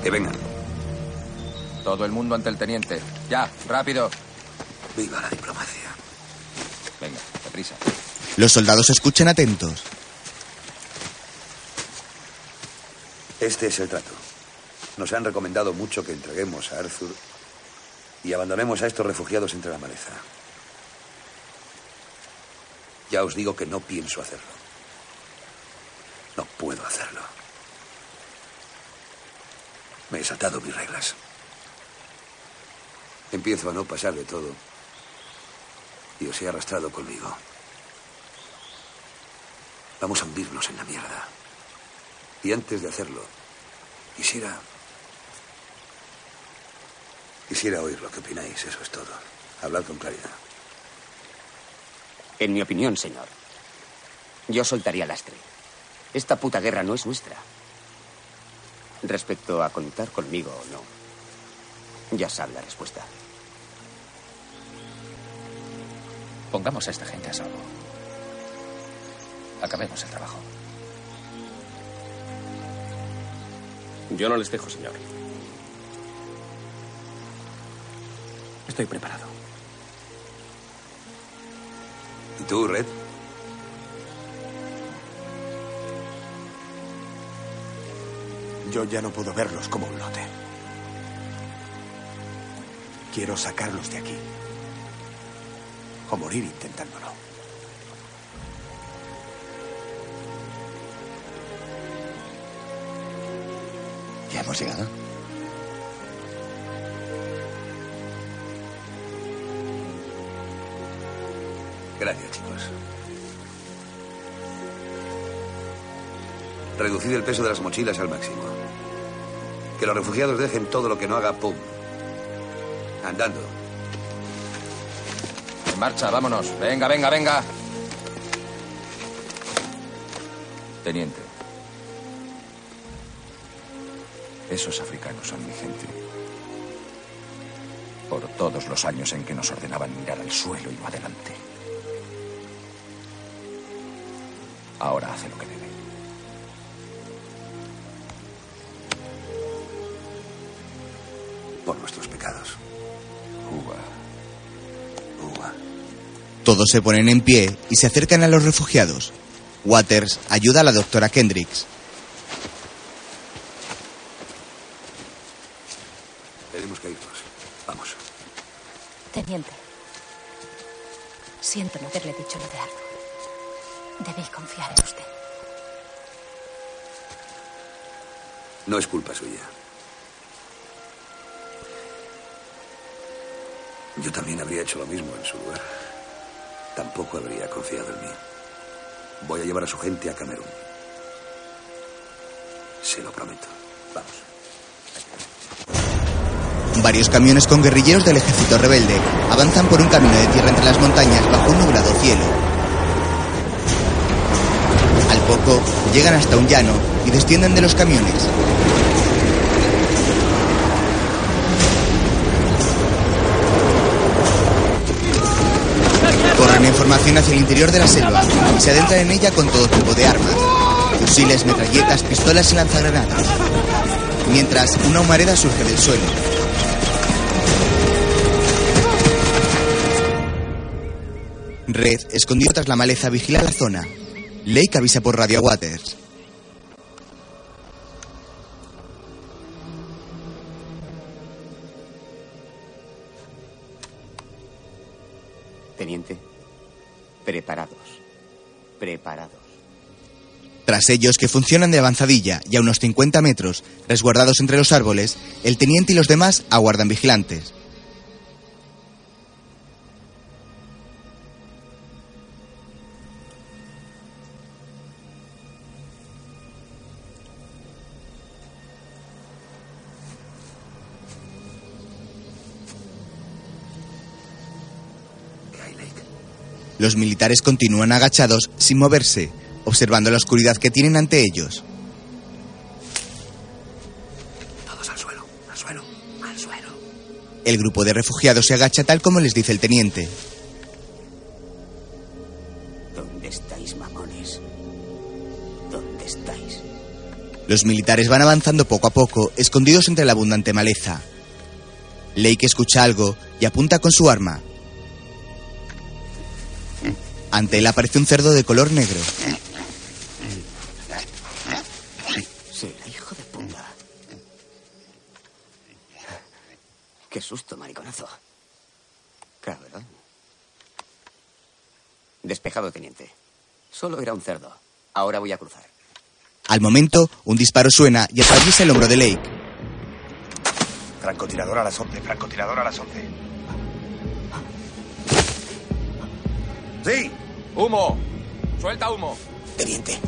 Que vengan. Todo el mundo ante el teniente. Ya, rápido. Viva la diplomacia. Venga, deprisa. Los soldados escuchan atentos. Este es el trato. Nos han recomendado mucho que entreguemos a Arthur y abandonemos a estos refugiados entre la maleza. Ya os digo que no pienso hacerlo. No puedo hacerlo. Me he saltado mis reglas. Empiezo a no pasar de todo y os he arrastrado conmigo. Vamos a hundirnos en la mierda. Y antes de hacerlo, quisiera... Quisiera oír lo que opináis, eso es todo. Hablad con claridad. En mi opinión, señor, yo soltaría lastre. Esta puta guerra no es nuestra. Respecto a contar conmigo o no, ya sabe la respuesta. Pongamos a esta gente a salvo. Acabemos el trabajo. Yo no les dejo, señor. Estoy preparado. ¿Y tú, Red? Yo ya no puedo verlos como un lote. Quiero sacarlos de aquí. O morir intentándolo. ¿Ya hemos llegado? Gracias, chicos. Reducid el peso de las mochilas al máximo. Que los refugiados dejen todo lo que no haga pum. Andando. En marcha, vámonos. Venga, venga, venga. Teniente. Esos africanos son mi gente. Por todos los años en que nos ordenaban mirar al suelo y no adelante. Ahora hace lo que Todos se ponen en pie y se acercan a los refugiados. Waters ayuda a la doctora Kendricks. Varios camiones con guerrilleros del ejército rebelde avanzan por un camino de tierra entre las montañas bajo un nublado cielo. Al poco llegan hasta un llano y descienden de los camiones. Corren en formación hacia el interior de la selva y se adentran en ella con todo tipo de armas. Fusiles, metralletas, pistolas y lanzagranadas. Mientras, una humareda surge del suelo. Red, escondido tras la maleza, vigila la zona. Lake avisa por radio Waters. Teniente, preparados. Preparados. Tras ellos, que funcionan de avanzadilla y a unos 50 metros, resguardados entre los árboles, el teniente y los demás aguardan vigilantes. Los militares continúan agachados sin moverse, observando la oscuridad que tienen ante ellos. Todos al suelo, al suelo, al suelo. El grupo de refugiados se agacha tal como les dice el teniente. ¿Dónde estáis, mamones? ¿Dónde estáis? Los militares van avanzando poco a poco, escondidos entre la abundante maleza. Lake escucha algo y apunta con su arma. Ante él aparece un cerdo de color negro. Será hijo de puta. Qué susto, mariconazo. Cabrón. Despejado, teniente. Solo era un cerdo. Ahora voy a cruzar. Al momento, un disparo suena y atraviesa el hombro de Lake. Francotirador a las 11, francotirador a las 11. ¡Sí! ¡Humo! ¡Suelta humo! Teniente,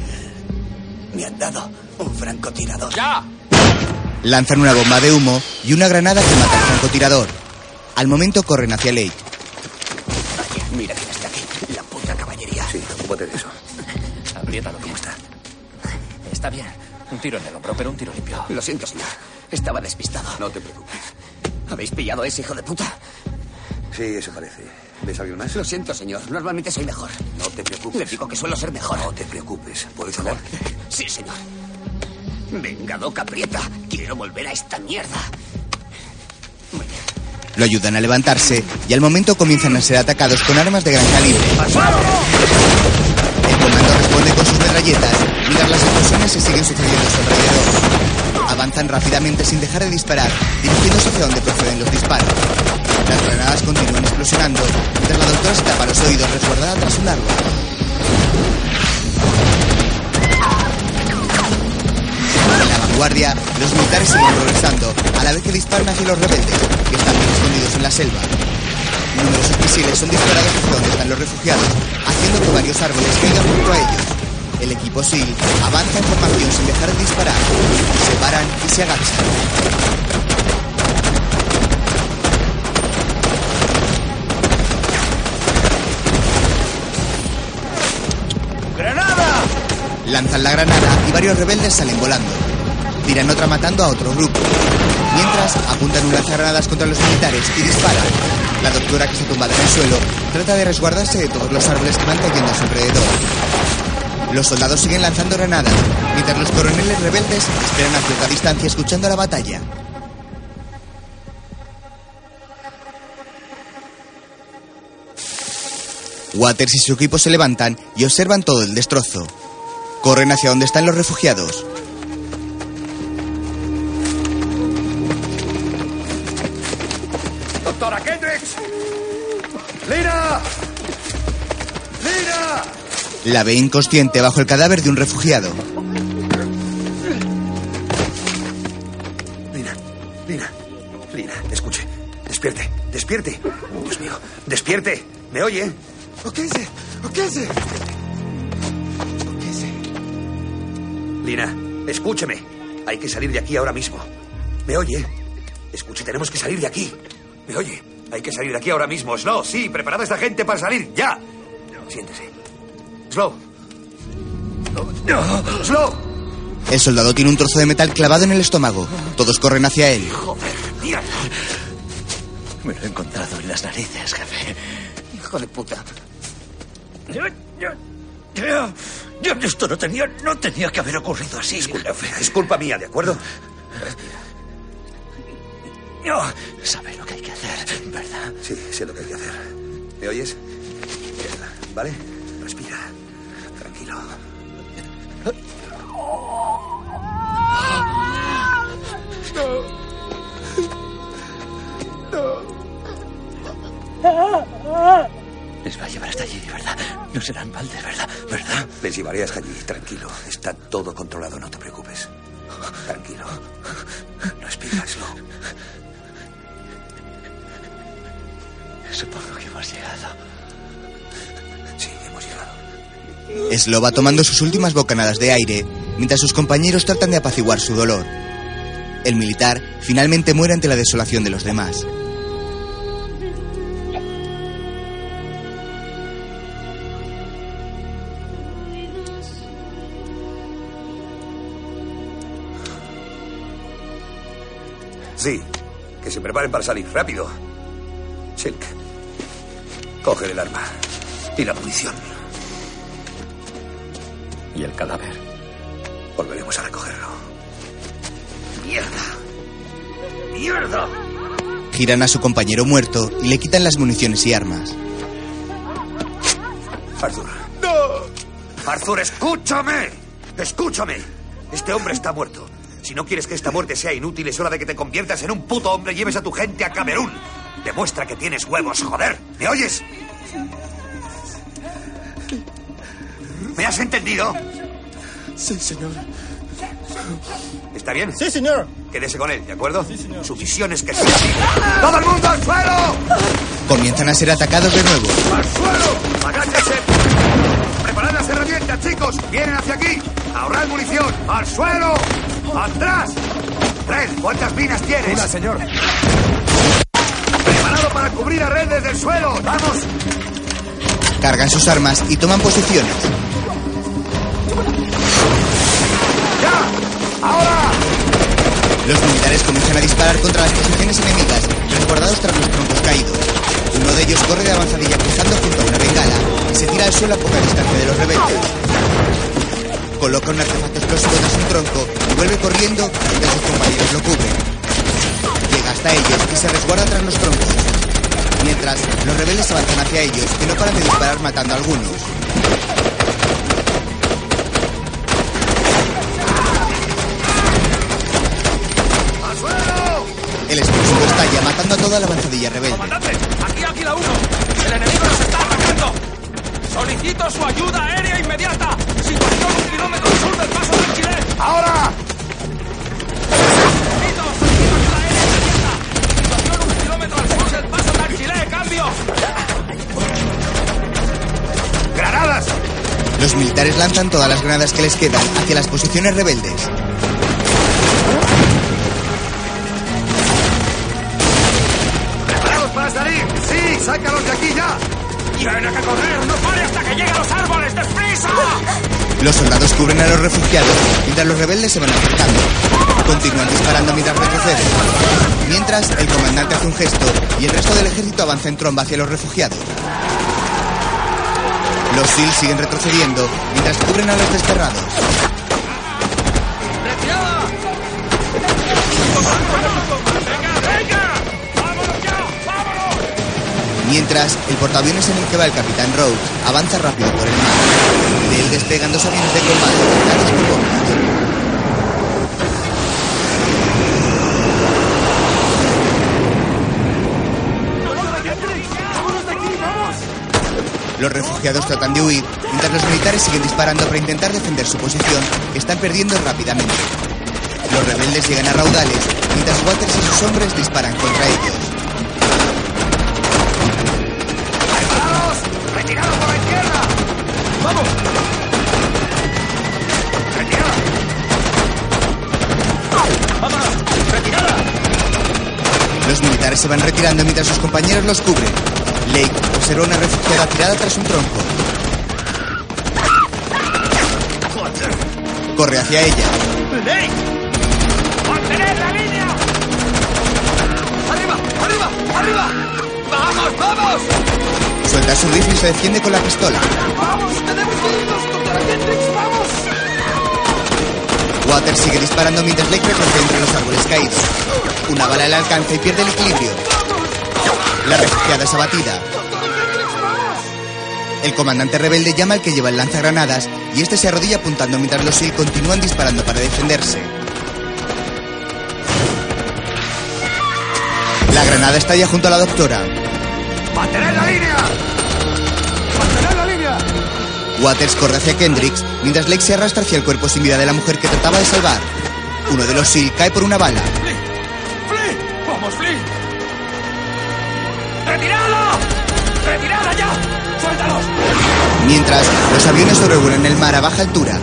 me han dado un francotirador. ¡Ya! Lanzan una bomba de humo y una granada que mata al francotirador. Al momento corren hacia Lake. Mira quién está aquí. La puta caballería. Sí, ocúpate de eso. Apriétalo. ¿Cómo está? Está bien. Un tiro en el hombro, pero un tiro limpio. Lo siento, señor. Estaba despistado. No te preocupes. ¿Habéis pillado a ese hijo de puta? Sí, eso parece. ¿Ves alguien más? Lo siento, señor. Normalmente soy mejor. No te preocupes. Le digo que suelo ser mejor. No te preocupes. ¿Puedes hablar? Sí, señor. Venga, Doca Prieta. Quiero volver a esta mierda. Lo ayudan a levantarse y al momento comienzan a ser atacados con armas de gran calibre. El comando responde con sus metralletas mientras las explosiones se siguen sucediendo a su alrededor. Avanzan rápidamente sin dejar de disparar, dirigiéndose hacia donde proceden los disparos. Las granadas continúan explosionando mientras la doctora se tapa los oídos resguardada tras un árbol. En la vanguardia, los militares siguen progresando a la vez que disparan hacia los rebeldes, que están bien escondidos en la selva. Numerosos misiles son disparados hacia donde están los refugiados, haciendo que varios árboles caigan junto a ellos. El equipo SEAL avanza en formación sin dejar de disparar. Se paran y se agachan. Lanzan la granada y varios rebeldes salen volando. Tiran otra matando a otro grupo. Mientras, apuntan un lanzagranadas contra los militares y disparan. La doctora, que está tumbada en el suelo, trata de resguardarse de todos los árboles que van cayendo a su alrededor. Los soldados siguen lanzando granadas, mientras los coroneles rebeldes esperan a cierta distancia escuchando la batalla. Waters y su equipo se levantan y observan todo el destrozo. Corren hacia donde están los refugiados. ¡Doctora Kendricks! ¡Lina! ¡Lina! La ve inconsciente bajo el cadáver de un refugiado. Lina, Lina, Lina, escuche. Despierte, despierte. Dios mío, despierte. ¿Me oye? ¿Qué ¿Qué Lina, escúcheme. Hay que salir de aquí ahora mismo. ¿Me oye? Escuche, tenemos que salir de aquí. ¿Me oye? Hay que salir de aquí ahora mismo. Slow, sí, preparad a esta gente para salir. ¡Ya! Siéntese. Slow. Slow. El soldado tiene un trozo de metal clavado en el estómago. Todos corren hacia él. Joder, mierda. Me lo he encontrado en las narices, jefe. Hijo de puta. Yo, esto no tenía, no tenía que haber ocurrido así. Es culpa mía, ¿de acuerdo? No, sabe lo que hay que hacer, ¿verdad? Sí, sé lo que hay que hacer. ¿Me oyes? Mierda, ¿Vale? Respira. Tranquilo. Será en balde, ¿verdad? ¿Verdad? Les llevaré hasta allí, tranquilo. Está todo controlado, no te preocupes. Tranquilo. Respira, Slow. Supongo que hemos llegado. Sí, hemos llegado. Slow va tomando sus últimas bocanadas de aire mientras sus compañeros tratan de apaciguar su dolor. El militar finalmente muere ante la desolación de los demás. Sí, que se preparen para salir. Rápido. Silk. Coge el arma. Y la munición. ¿Y el cadáver? Volveremos a recogerlo. ¡Mierda! ¡Mierda! Giran a su compañero muerto y le quitan las municiones y armas. Arthur. ¡No! Arthur, escúchame. Escúchame. Este hombre está muerto. Si no quieres que esta muerte sea inútil, es hora de que te conviertas en un puto hombre y lleves a tu gente a Camerún. Demuestra que tienes huevos, joder. ¿Me oyes? ¿Me has entendido? Sí, señor. ¿Está bien? Sí, señor. Quédese con él, ¿de acuerdo? Sí, señor. Su misión es que libre. ¡Todo el mundo al suelo! Comienzan a ser atacados de nuevo. ¡Al suelo! ¡Agáchense! ¡Preparad las herramientas, chicos! ¡Vienen hacia aquí! ¡Ahorrad munición! ¡Al suelo! ¡Atrás! Red, ¿cuántas minas tienes? Una, señor. ¡Preparado para cubrir a Red desde el suelo! ¡Vamos! Cargan sus armas y toman posiciones. Los militares comienzan a disparar contra las posiciones enemigas, resguardados tras los troncos caídos. Uno de ellos corre de avanzadilla cruzando junto a una bengala y se tira al suelo a poca distancia de los rebeldes. Coloca un artefacto explosivo tras un tronco y vuelve corriendo mientras sus compañeros lo cubren. Llega hasta ellos y se resguarda tras los troncos. Mientras, los rebeldes avanzan hacia ellos y no paran de disparar matando a algunos. Matando a toda la avanzadilla rebelde. ¡Comandante! ¡Aquí, aquí la 1! ¡El enemigo nos está atacando! ¡Solicito su ayuda aérea inmediata! ¡Situación un kilómetro al sur del paso del Chile! ¡Ahora! ¡Solicito, solicito ayuda aérea inmediata! ¡Situación un kilómetro al sur del paso del Chile! ¡Cambio! ¡Granadas! Los militares lanzan todas las granadas que les quedan hacia las posiciones rebeldes. Los soldados cubren a los refugiados mientras los rebeldes se van acercando. Continúan disparando mientras retroceden. Mientras, el comandante hace un gesto y el resto del ejército avanza en tromba hacia los refugiados. Los SEAL siguen retrocediendo mientras cubren a los desterrados. Mientras, el portaaviones en el que va el capitán Rhodes avanza rápido por el mar. De él despegan dos aviones de combate. Los refugiados tratan de huir, mientras los militares siguen disparando para intentar defender su posición, que están perdiendo rápidamente. Los rebeldes llegan a raudales, mientras Waters y sus hombres disparan contra ellos. ¡Vamos! ¡Retirada! ¡Vámonos! ¡Retirada! Los militares se van retirando mientras sus compañeros los cubren. Lake observa una refugiada tirada tras un tronco. Corre hacia ella. ¡Lake! ¡Mantened la línea! ¡Arriba! ¡Arriba! ¡Arriba! ¡Vamos, vamos! Suelta su rifle y se defiende con la pistola. ¡Vamos! ¡Tenemos que irnos contra la Hendrix! ¡Vamos! Waters sigue disparando mientras Lake recorre entre los árboles caídos. Una bala le alcanza y pierde el equilibrio. La refugiada es abatida. El comandante rebelde llama al que lleva el lanzagranadas y este se arrodilla apuntando mientras los SEAL continúan disparando para defenderse. La granada estalla junto a la doctora. ¡Mantened la línea! ¡Mantened la línea! Waters corre hacia Kendricks mientras Lake se arrastra hacia el cuerpo sin vida de la mujer que trataba de salvar. Uno de los SEAL cae por una bala. ¡Flea! ¡Vamos, Flea! ¡Retirada! ¡Retirada ya! ¡Suéltalos! Mientras, los aviones sobrevuelan el mar a baja altura.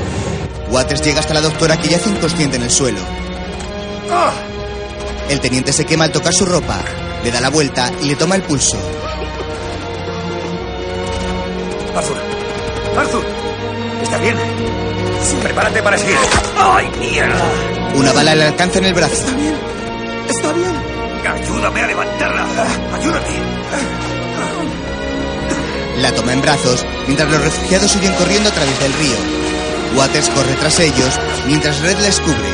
Waters llega hasta la doctora que yace inconsciente en el suelo. El teniente se quema al tocar su ropa, le da la vuelta y le toma el pulso. Arthur. Arthur. ¿Está bien? Prepárate para seguir. ¡Ay, mierda! Una bala le alcanza en el brazo. Está bien. Ayúdame a levantarla. Ayúdame. La toma en brazos mientras los refugiados huyen corriendo a través del río. Waters corre tras ellos mientras Red les cubre.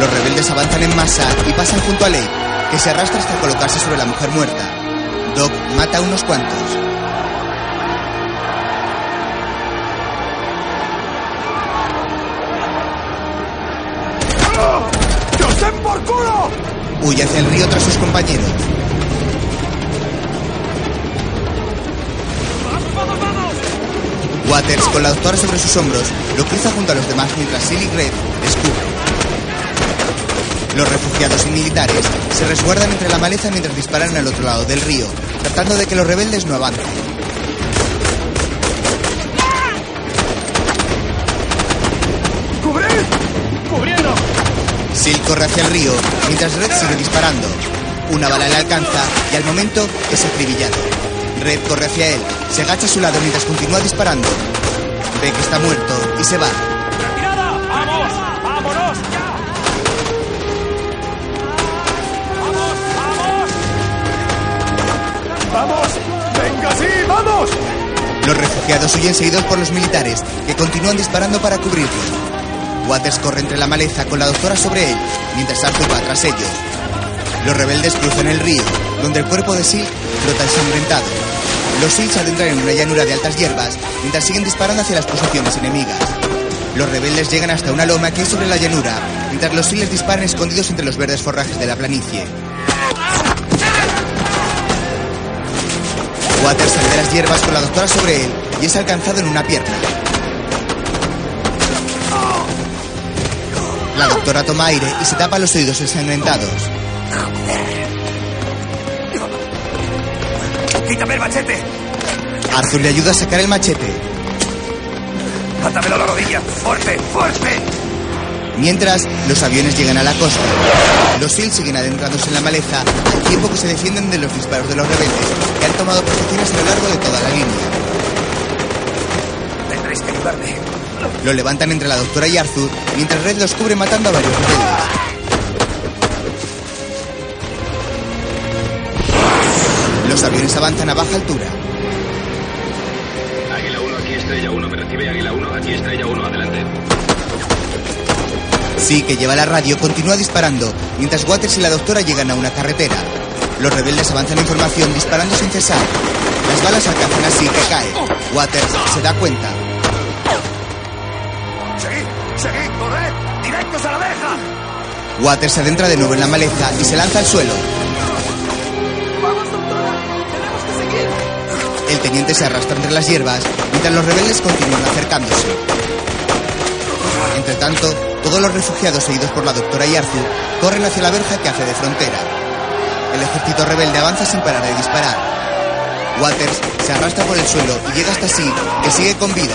Los rebeldes avanzan en masa y pasan junto a Lake, que se arrastra hasta colocarse sobre la mujer muerta. Doc mata a unos cuantos. Huye hacia el río tras sus compañeros. Waters, con la doctora sobre sus hombros, lo cruza junto a los demás mientras Silly Red descubre. Los refugiados y militares se resguardan entre la maleza mientras disparan al otro lado del río, tratando de que los rebeldes no avancen. ¡Cubrid! ¡Cubriendo! Sil corre hacia el río mientras Red sigue disparando. Una bala le alcanza y al momento es acribillado. Red corre hacia él, se agacha a su lado mientras continúa disparando. Ve que está muerto y se va. ¡Retirada! ¡Vamos! ¡Vámonos ya! ¡Vamos! ¡Vamos! ¡Vamos! ¡Venga, sí! ¡Vamos! Los refugiados huyen seguidos por los militares, que continúan disparando para cubrirlos. Waters corre entre la maleza con la doctora sobre él, mientras Arthur va tras ellos. Los rebeldes cruzan el río, donde el cuerpo de Sil flota ensangrentado. Los Sil se adentran en una llanura de altas hierbas, mientras siguen disparando hacia las posiciones enemigas. Los rebeldes llegan hasta una loma que hay sobre la llanura, mientras los Sil les disparan escondidos entre los verdes forrajes de la planicie. Waters sale de las hierbas con la doctora sobre él y es alcanzado en una pierna. La doctora toma aire y se tapa los oídos ensangrentados. ¡Quítame el machete! Arthur le ayuda a sacar el machete. ¡Átamelo a la rodilla! ¡Fuerte! ¡Fuerte! Mientras, los aviones llegan a la costa. Los SEAL siguen adentrándose en la maleza al tiempo que se defienden de los disparos de los rebeldes, que han tomado posiciones a lo largo de toda la línea. Tendréis que ayudarme. Lo levantan entre la doctora y Arthur, mientras Red los cubre matando a varios rebeldes. Los aviones avanzan a baja altura. Águila 1, aquí Estrella 1. Me recibe Águila 1, aquí Estrella 1. Adelante. Sí, que lleva la radio, continúa disparando, mientras Waters y la doctora llegan a una carretera. Los rebeldes avanzan en formación disparando sin cesar. Las balas alcanzan así que cae. Waters se da cuenta. ¡Corred! ¡Directos a la verja! Waters se adentra de nuevo en la maleza y se lanza al suelo. ¡Vamos, doctora! ¡Tenemos que seguir! El teniente se arrastra entre las hierbas, mientras los rebeldes continúan acercándose. Entre tanto, todos los refugiados seguidos por la doctora y Arthur corren hacia la verja que hace de frontera. El ejército rebelde avanza sin parar de disparar. Waters se arrastra por el suelo y llega hasta sí, que sigue con vida.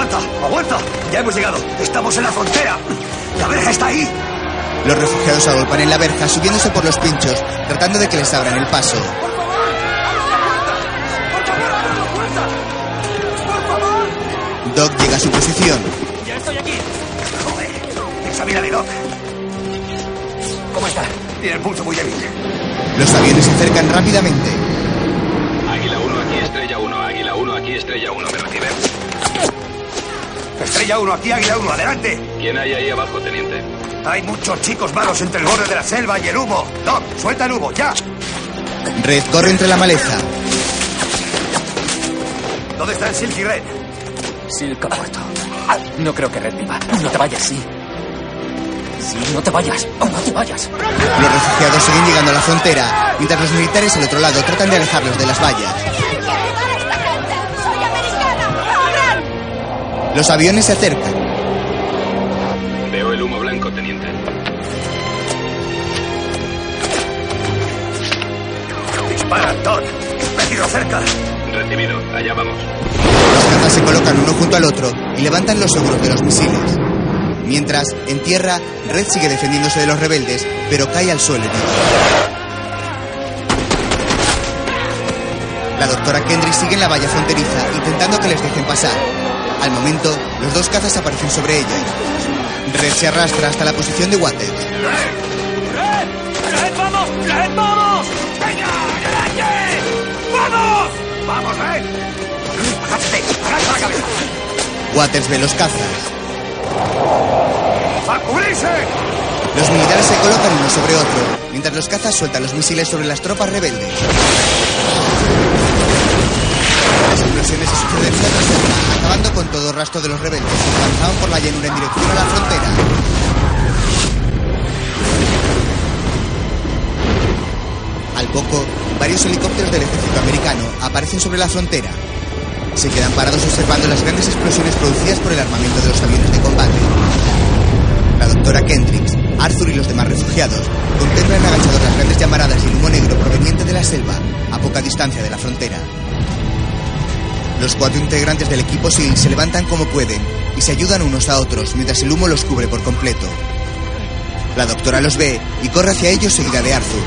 ¡Aguanta! ¡Aguanta! ¡Ya hemos llegado! ¡Estamos en la frontera! ¡La verja está ahí! Los refugiados agolpan en la verja subiéndose por los pinchos, tratando de que les abran el paso. Doc llega a su posición. ¡Ya estoy aquí! ¡Joder! ¡Examínale, Doc! ¿Cómo está? Tiene el pulso muy débil. Los aviones se acercan rápidamente. Águila 1, aquí Estrella 1. Águila 1, aquí Estrella 1. Me recibe. Estrella 1, aquí Águila 1, adelante. ¿Quién hay ahí abajo, teniente? Hay muchos chicos malos entre el borde de la selva y el humo. Doc, suelta el humo, ya. Red corre entre la maleza. ¿Dónde están Silk y Red? Silk ha muerto. No creo que Red viva. No te vayas, sí. Sí, no te vayas. Oh, no te vayas. Los refugiados siguen llegando a la frontera, mientras los militares al otro lado tratan de alejarlos de las vallas. Los aviones se acercan. Veo el humo blanco, teniente. Dispara, Todd. Peligro cerca. Recibido. Allá vamos. Los cazas se colocan uno junto al otro y levantan los seguros de los misiles. Mientras, en tierra, Red sigue defendiéndose de los rebeldes, pero cae al suelo. herido. La doctora Kendrick sigue en la valla fronteriza, intentando que les dejen pasar. Al momento, los dos cazas aparecen sobre ella. Red se arrastra hasta la posición de Waters. ¡Red, vamos! ¡Red, vamos! ¡Venga, adelante! ¡Vamos! ¡Vamos, Red! ¡Agáchate! ¡Agacha la cabeza! Waters ve los cazas. ¡A! Los militares se colocan uno sobre otro, mientras los cazas sueltan los misiles sobre las tropas rebeldes. Las explosiones una tras otra, acabando con todo rastro de los rebeldes avanzaban por la llanura en dirección a la frontera. Al poco, varios helicópteros del ejército americano aparecen sobre la frontera. Se quedan parados observando las grandes explosiones producidas por el armamento de los aviones de combate. La doctora Kendricks, Arthur y los demás refugiados contemplan agachados las grandes llamaradas y el humo negro proveniente de la selva, a poca distancia de la frontera. Los cuatro integrantes del equipo SEAL se levantan como pueden y se ayudan unos a otros mientras el humo los cubre por completo. La doctora los ve y corre hacia ellos seguida de Arthur.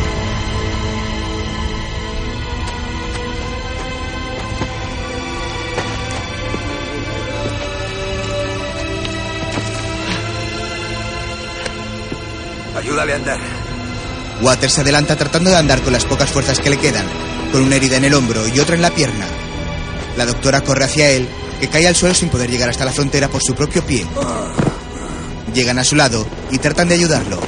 Ayúdale a andar. Waters se adelanta tratando de andar con las pocas fuerzas que le quedan, con una herida en el hombro y otra en la pierna. La doctora corre hacia él, que cae al suelo sin poder llegar hasta la frontera por su propio pie. Llegan a su lado y tratan de ayudarlo.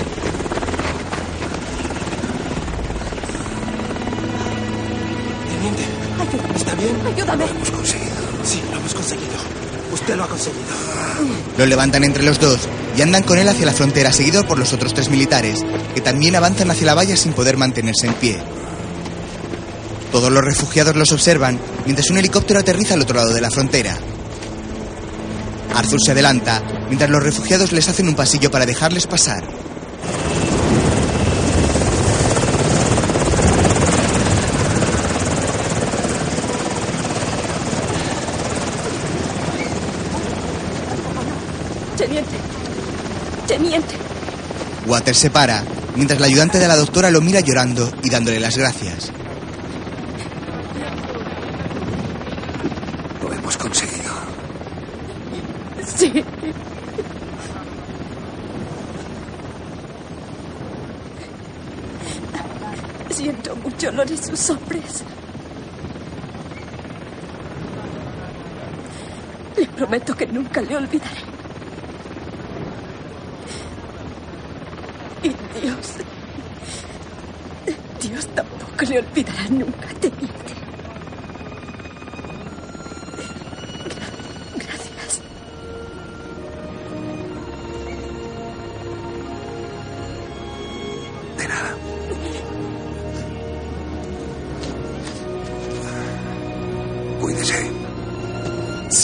Teniente, ¿está bien? Ayúdame. Lo hemos conseguido. Sí, lo hemos conseguido. Usted lo ha conseguido. Lo levantan entre los dos y andan con él hacia la frontera, seguido por los otros tres militares, que también avanzan hacia la valla sin poder mantenerse en pie. Todos los refugiados los observan mientras un helicóptero aterriza al otro lado de la frontera. Arthur se adelanta mientras los refugiados les hacen un pasillo para dejarles pasar. Teniente. Teniente. Waters se para mientras la ayudante de la doctora lo mira llorando y dándole las gracias. Lo hemos conseguido. Sí. Siento mucho lo de sus hombres. Le prometo que nunca le olvidaré. Y Dios. Dios tampoco le olvidará nunca,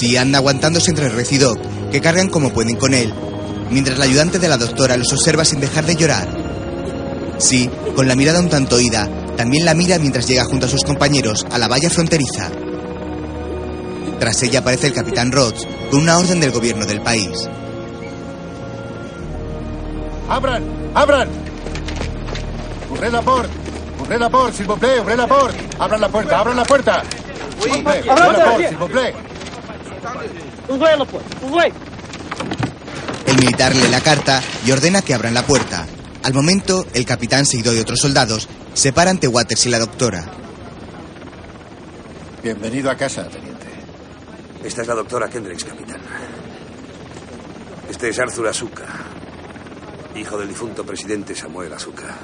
Si anda aguantándose entre Doc, que cargan como pueden con él, mientras la ayudante de la doctora los observa sin dejar de llorar. Sí, con la mirada un tanto oída, también la mira mientras llega junto a sus compañeros a la valla fronteriza. Tras ella aparece el capitán Rhodes con una orden del gobierno del país. ¡Abran! ¡Abran! ¡Ouvrez la la s'il vous plaît! ¡Ouvrez la! ¡Abran la puerta! ¡Abran la puerta! Ouvrez la porte, s'il! La porte, ouvrez. El militar lee la carta y ordena que abran la puerta. Al momento, el capitán, seguido de otros soldados, se para ante Waters y la doctora. Bienvenido a casa, teniente. Esta es la doctora Kendricks, capitán. Este es Arthur Asuka, hijo del difunto presidente Samuel Asuka.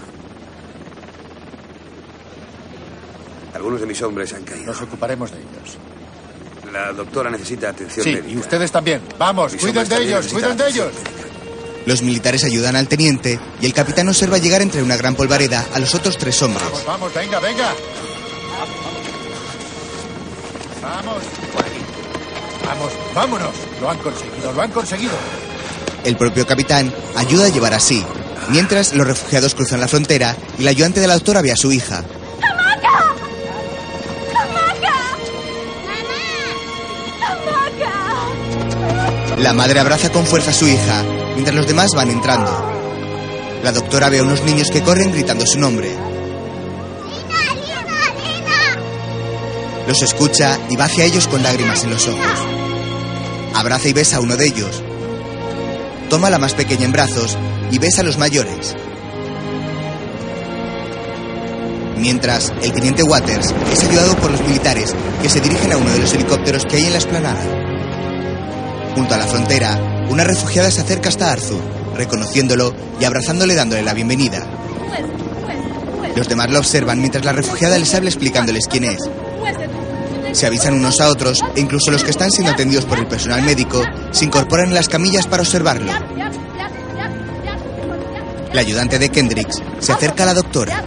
Algunos de mis hombres han caído. Nos ocuparemos de ellos. La doctora necesita atención Sí, médica. y ustedes también. Vamos, Mis cuiden de ellos, cuiden de ellos. Los militares ayudan al teniente y el capitán observa llegar entre una gran polvareda a los otros tres hombres. Vamos, vamos, venga, venga. Vamos. Vamos, vámonos. Lo han conseguido, lo han conseguido. El propio capitán ayuda a llevar así, mientras los refugiados cruzan la frontera y la ayudante de la doctora ve a su hija. La madre abraza con fuerza a su hija, mientras los demás van entrando. La doctora ve a unos niños que corren gritando su nombre. Los escucha y va hacia ellos con lágrimas en los ojos. Abraza y besa a uno de ellos. Toma a la más pequeña en brazos y besa a los mayores. Mientras, el teniente Waters es ayudado por los militares que se dirigen a uno de los helicópteros que hay en la esplanada. Junto a la frontera, una refugiada se acerca hasta Arthur, reconociéndolo y abrazándole dándole la bienvenida. Los demás lo observan mientras la refugiada les habla explicándoles quién es. Se avisan unos a otros e incluso los que están siendo atendidos por el personal médico se incorporan en las camillas para observarlo. La ayudante de Kendricks se acerca a la doctora.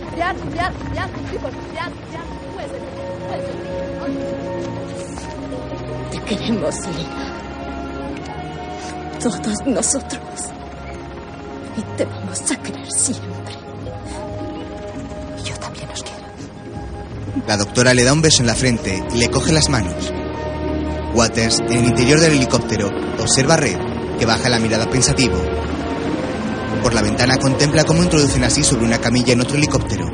Te queremos. Todos nosotros. Y te vamos a querer siempre. Yo también os quiero. La doctora le da un beso en la frente y le coge las manos. Waters, en el interior del helicóptero, observa a Red, que baja la mirada pensativo. Por la ventana contempla cómo introducen así sobre una camilla en otro helicóptero.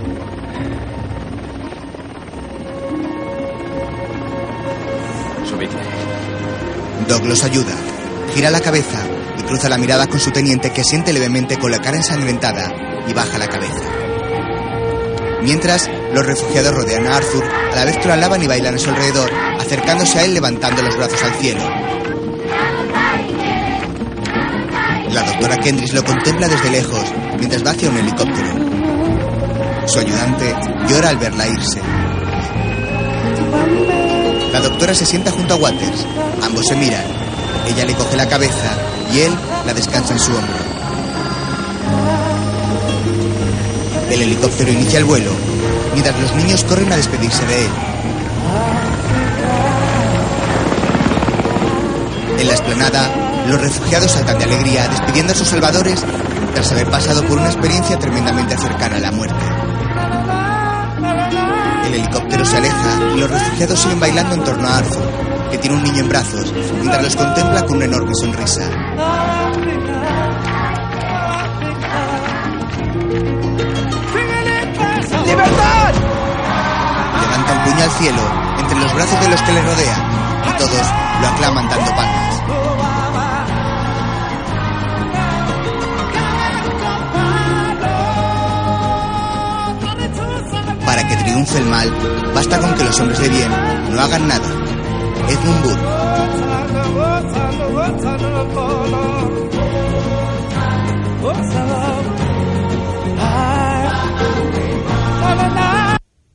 Subidme. Doug los ayuda, gira la cabeza y cruza la mirada con su teniente que siente levemente con la cara ensangrentada y baja la cabeza. Mientras, los refugiados rodean a Arthur, a la vez que lo alaban y bailan a su alrededor, acercándose a él levantando los brazos al cielo. La doctora Kendrick lo contempla desde lejos, mientras va hacia un helicóptero. Su ayudante llora al verla irse. La doctora se sienta junto a Waters. Ambos se miran. Ella le coge la cabeza y él la descansa en su hombro. El helicóptero inicia el vuelo, mientras los niños corren a despedirse de él. En la explanada, los refugiados saltan de alegría despidiendo a sus salvadores tras haber pasado por una experiencia tremendamente cercana a la muerte. El helicóptero se aleja y los refugiados siguen bailando en torno a Arthur, que tiene un niño en brazos, mientras los contempla con una enorme sonrisa. ¡Libertad! Levanta un puño al cielo entre los brazos de los que le rodean y todos lo aclaman dando palmas. Para que triunfe el mal, basta con que los hombres de bien no hagan nada. kumbu Oh,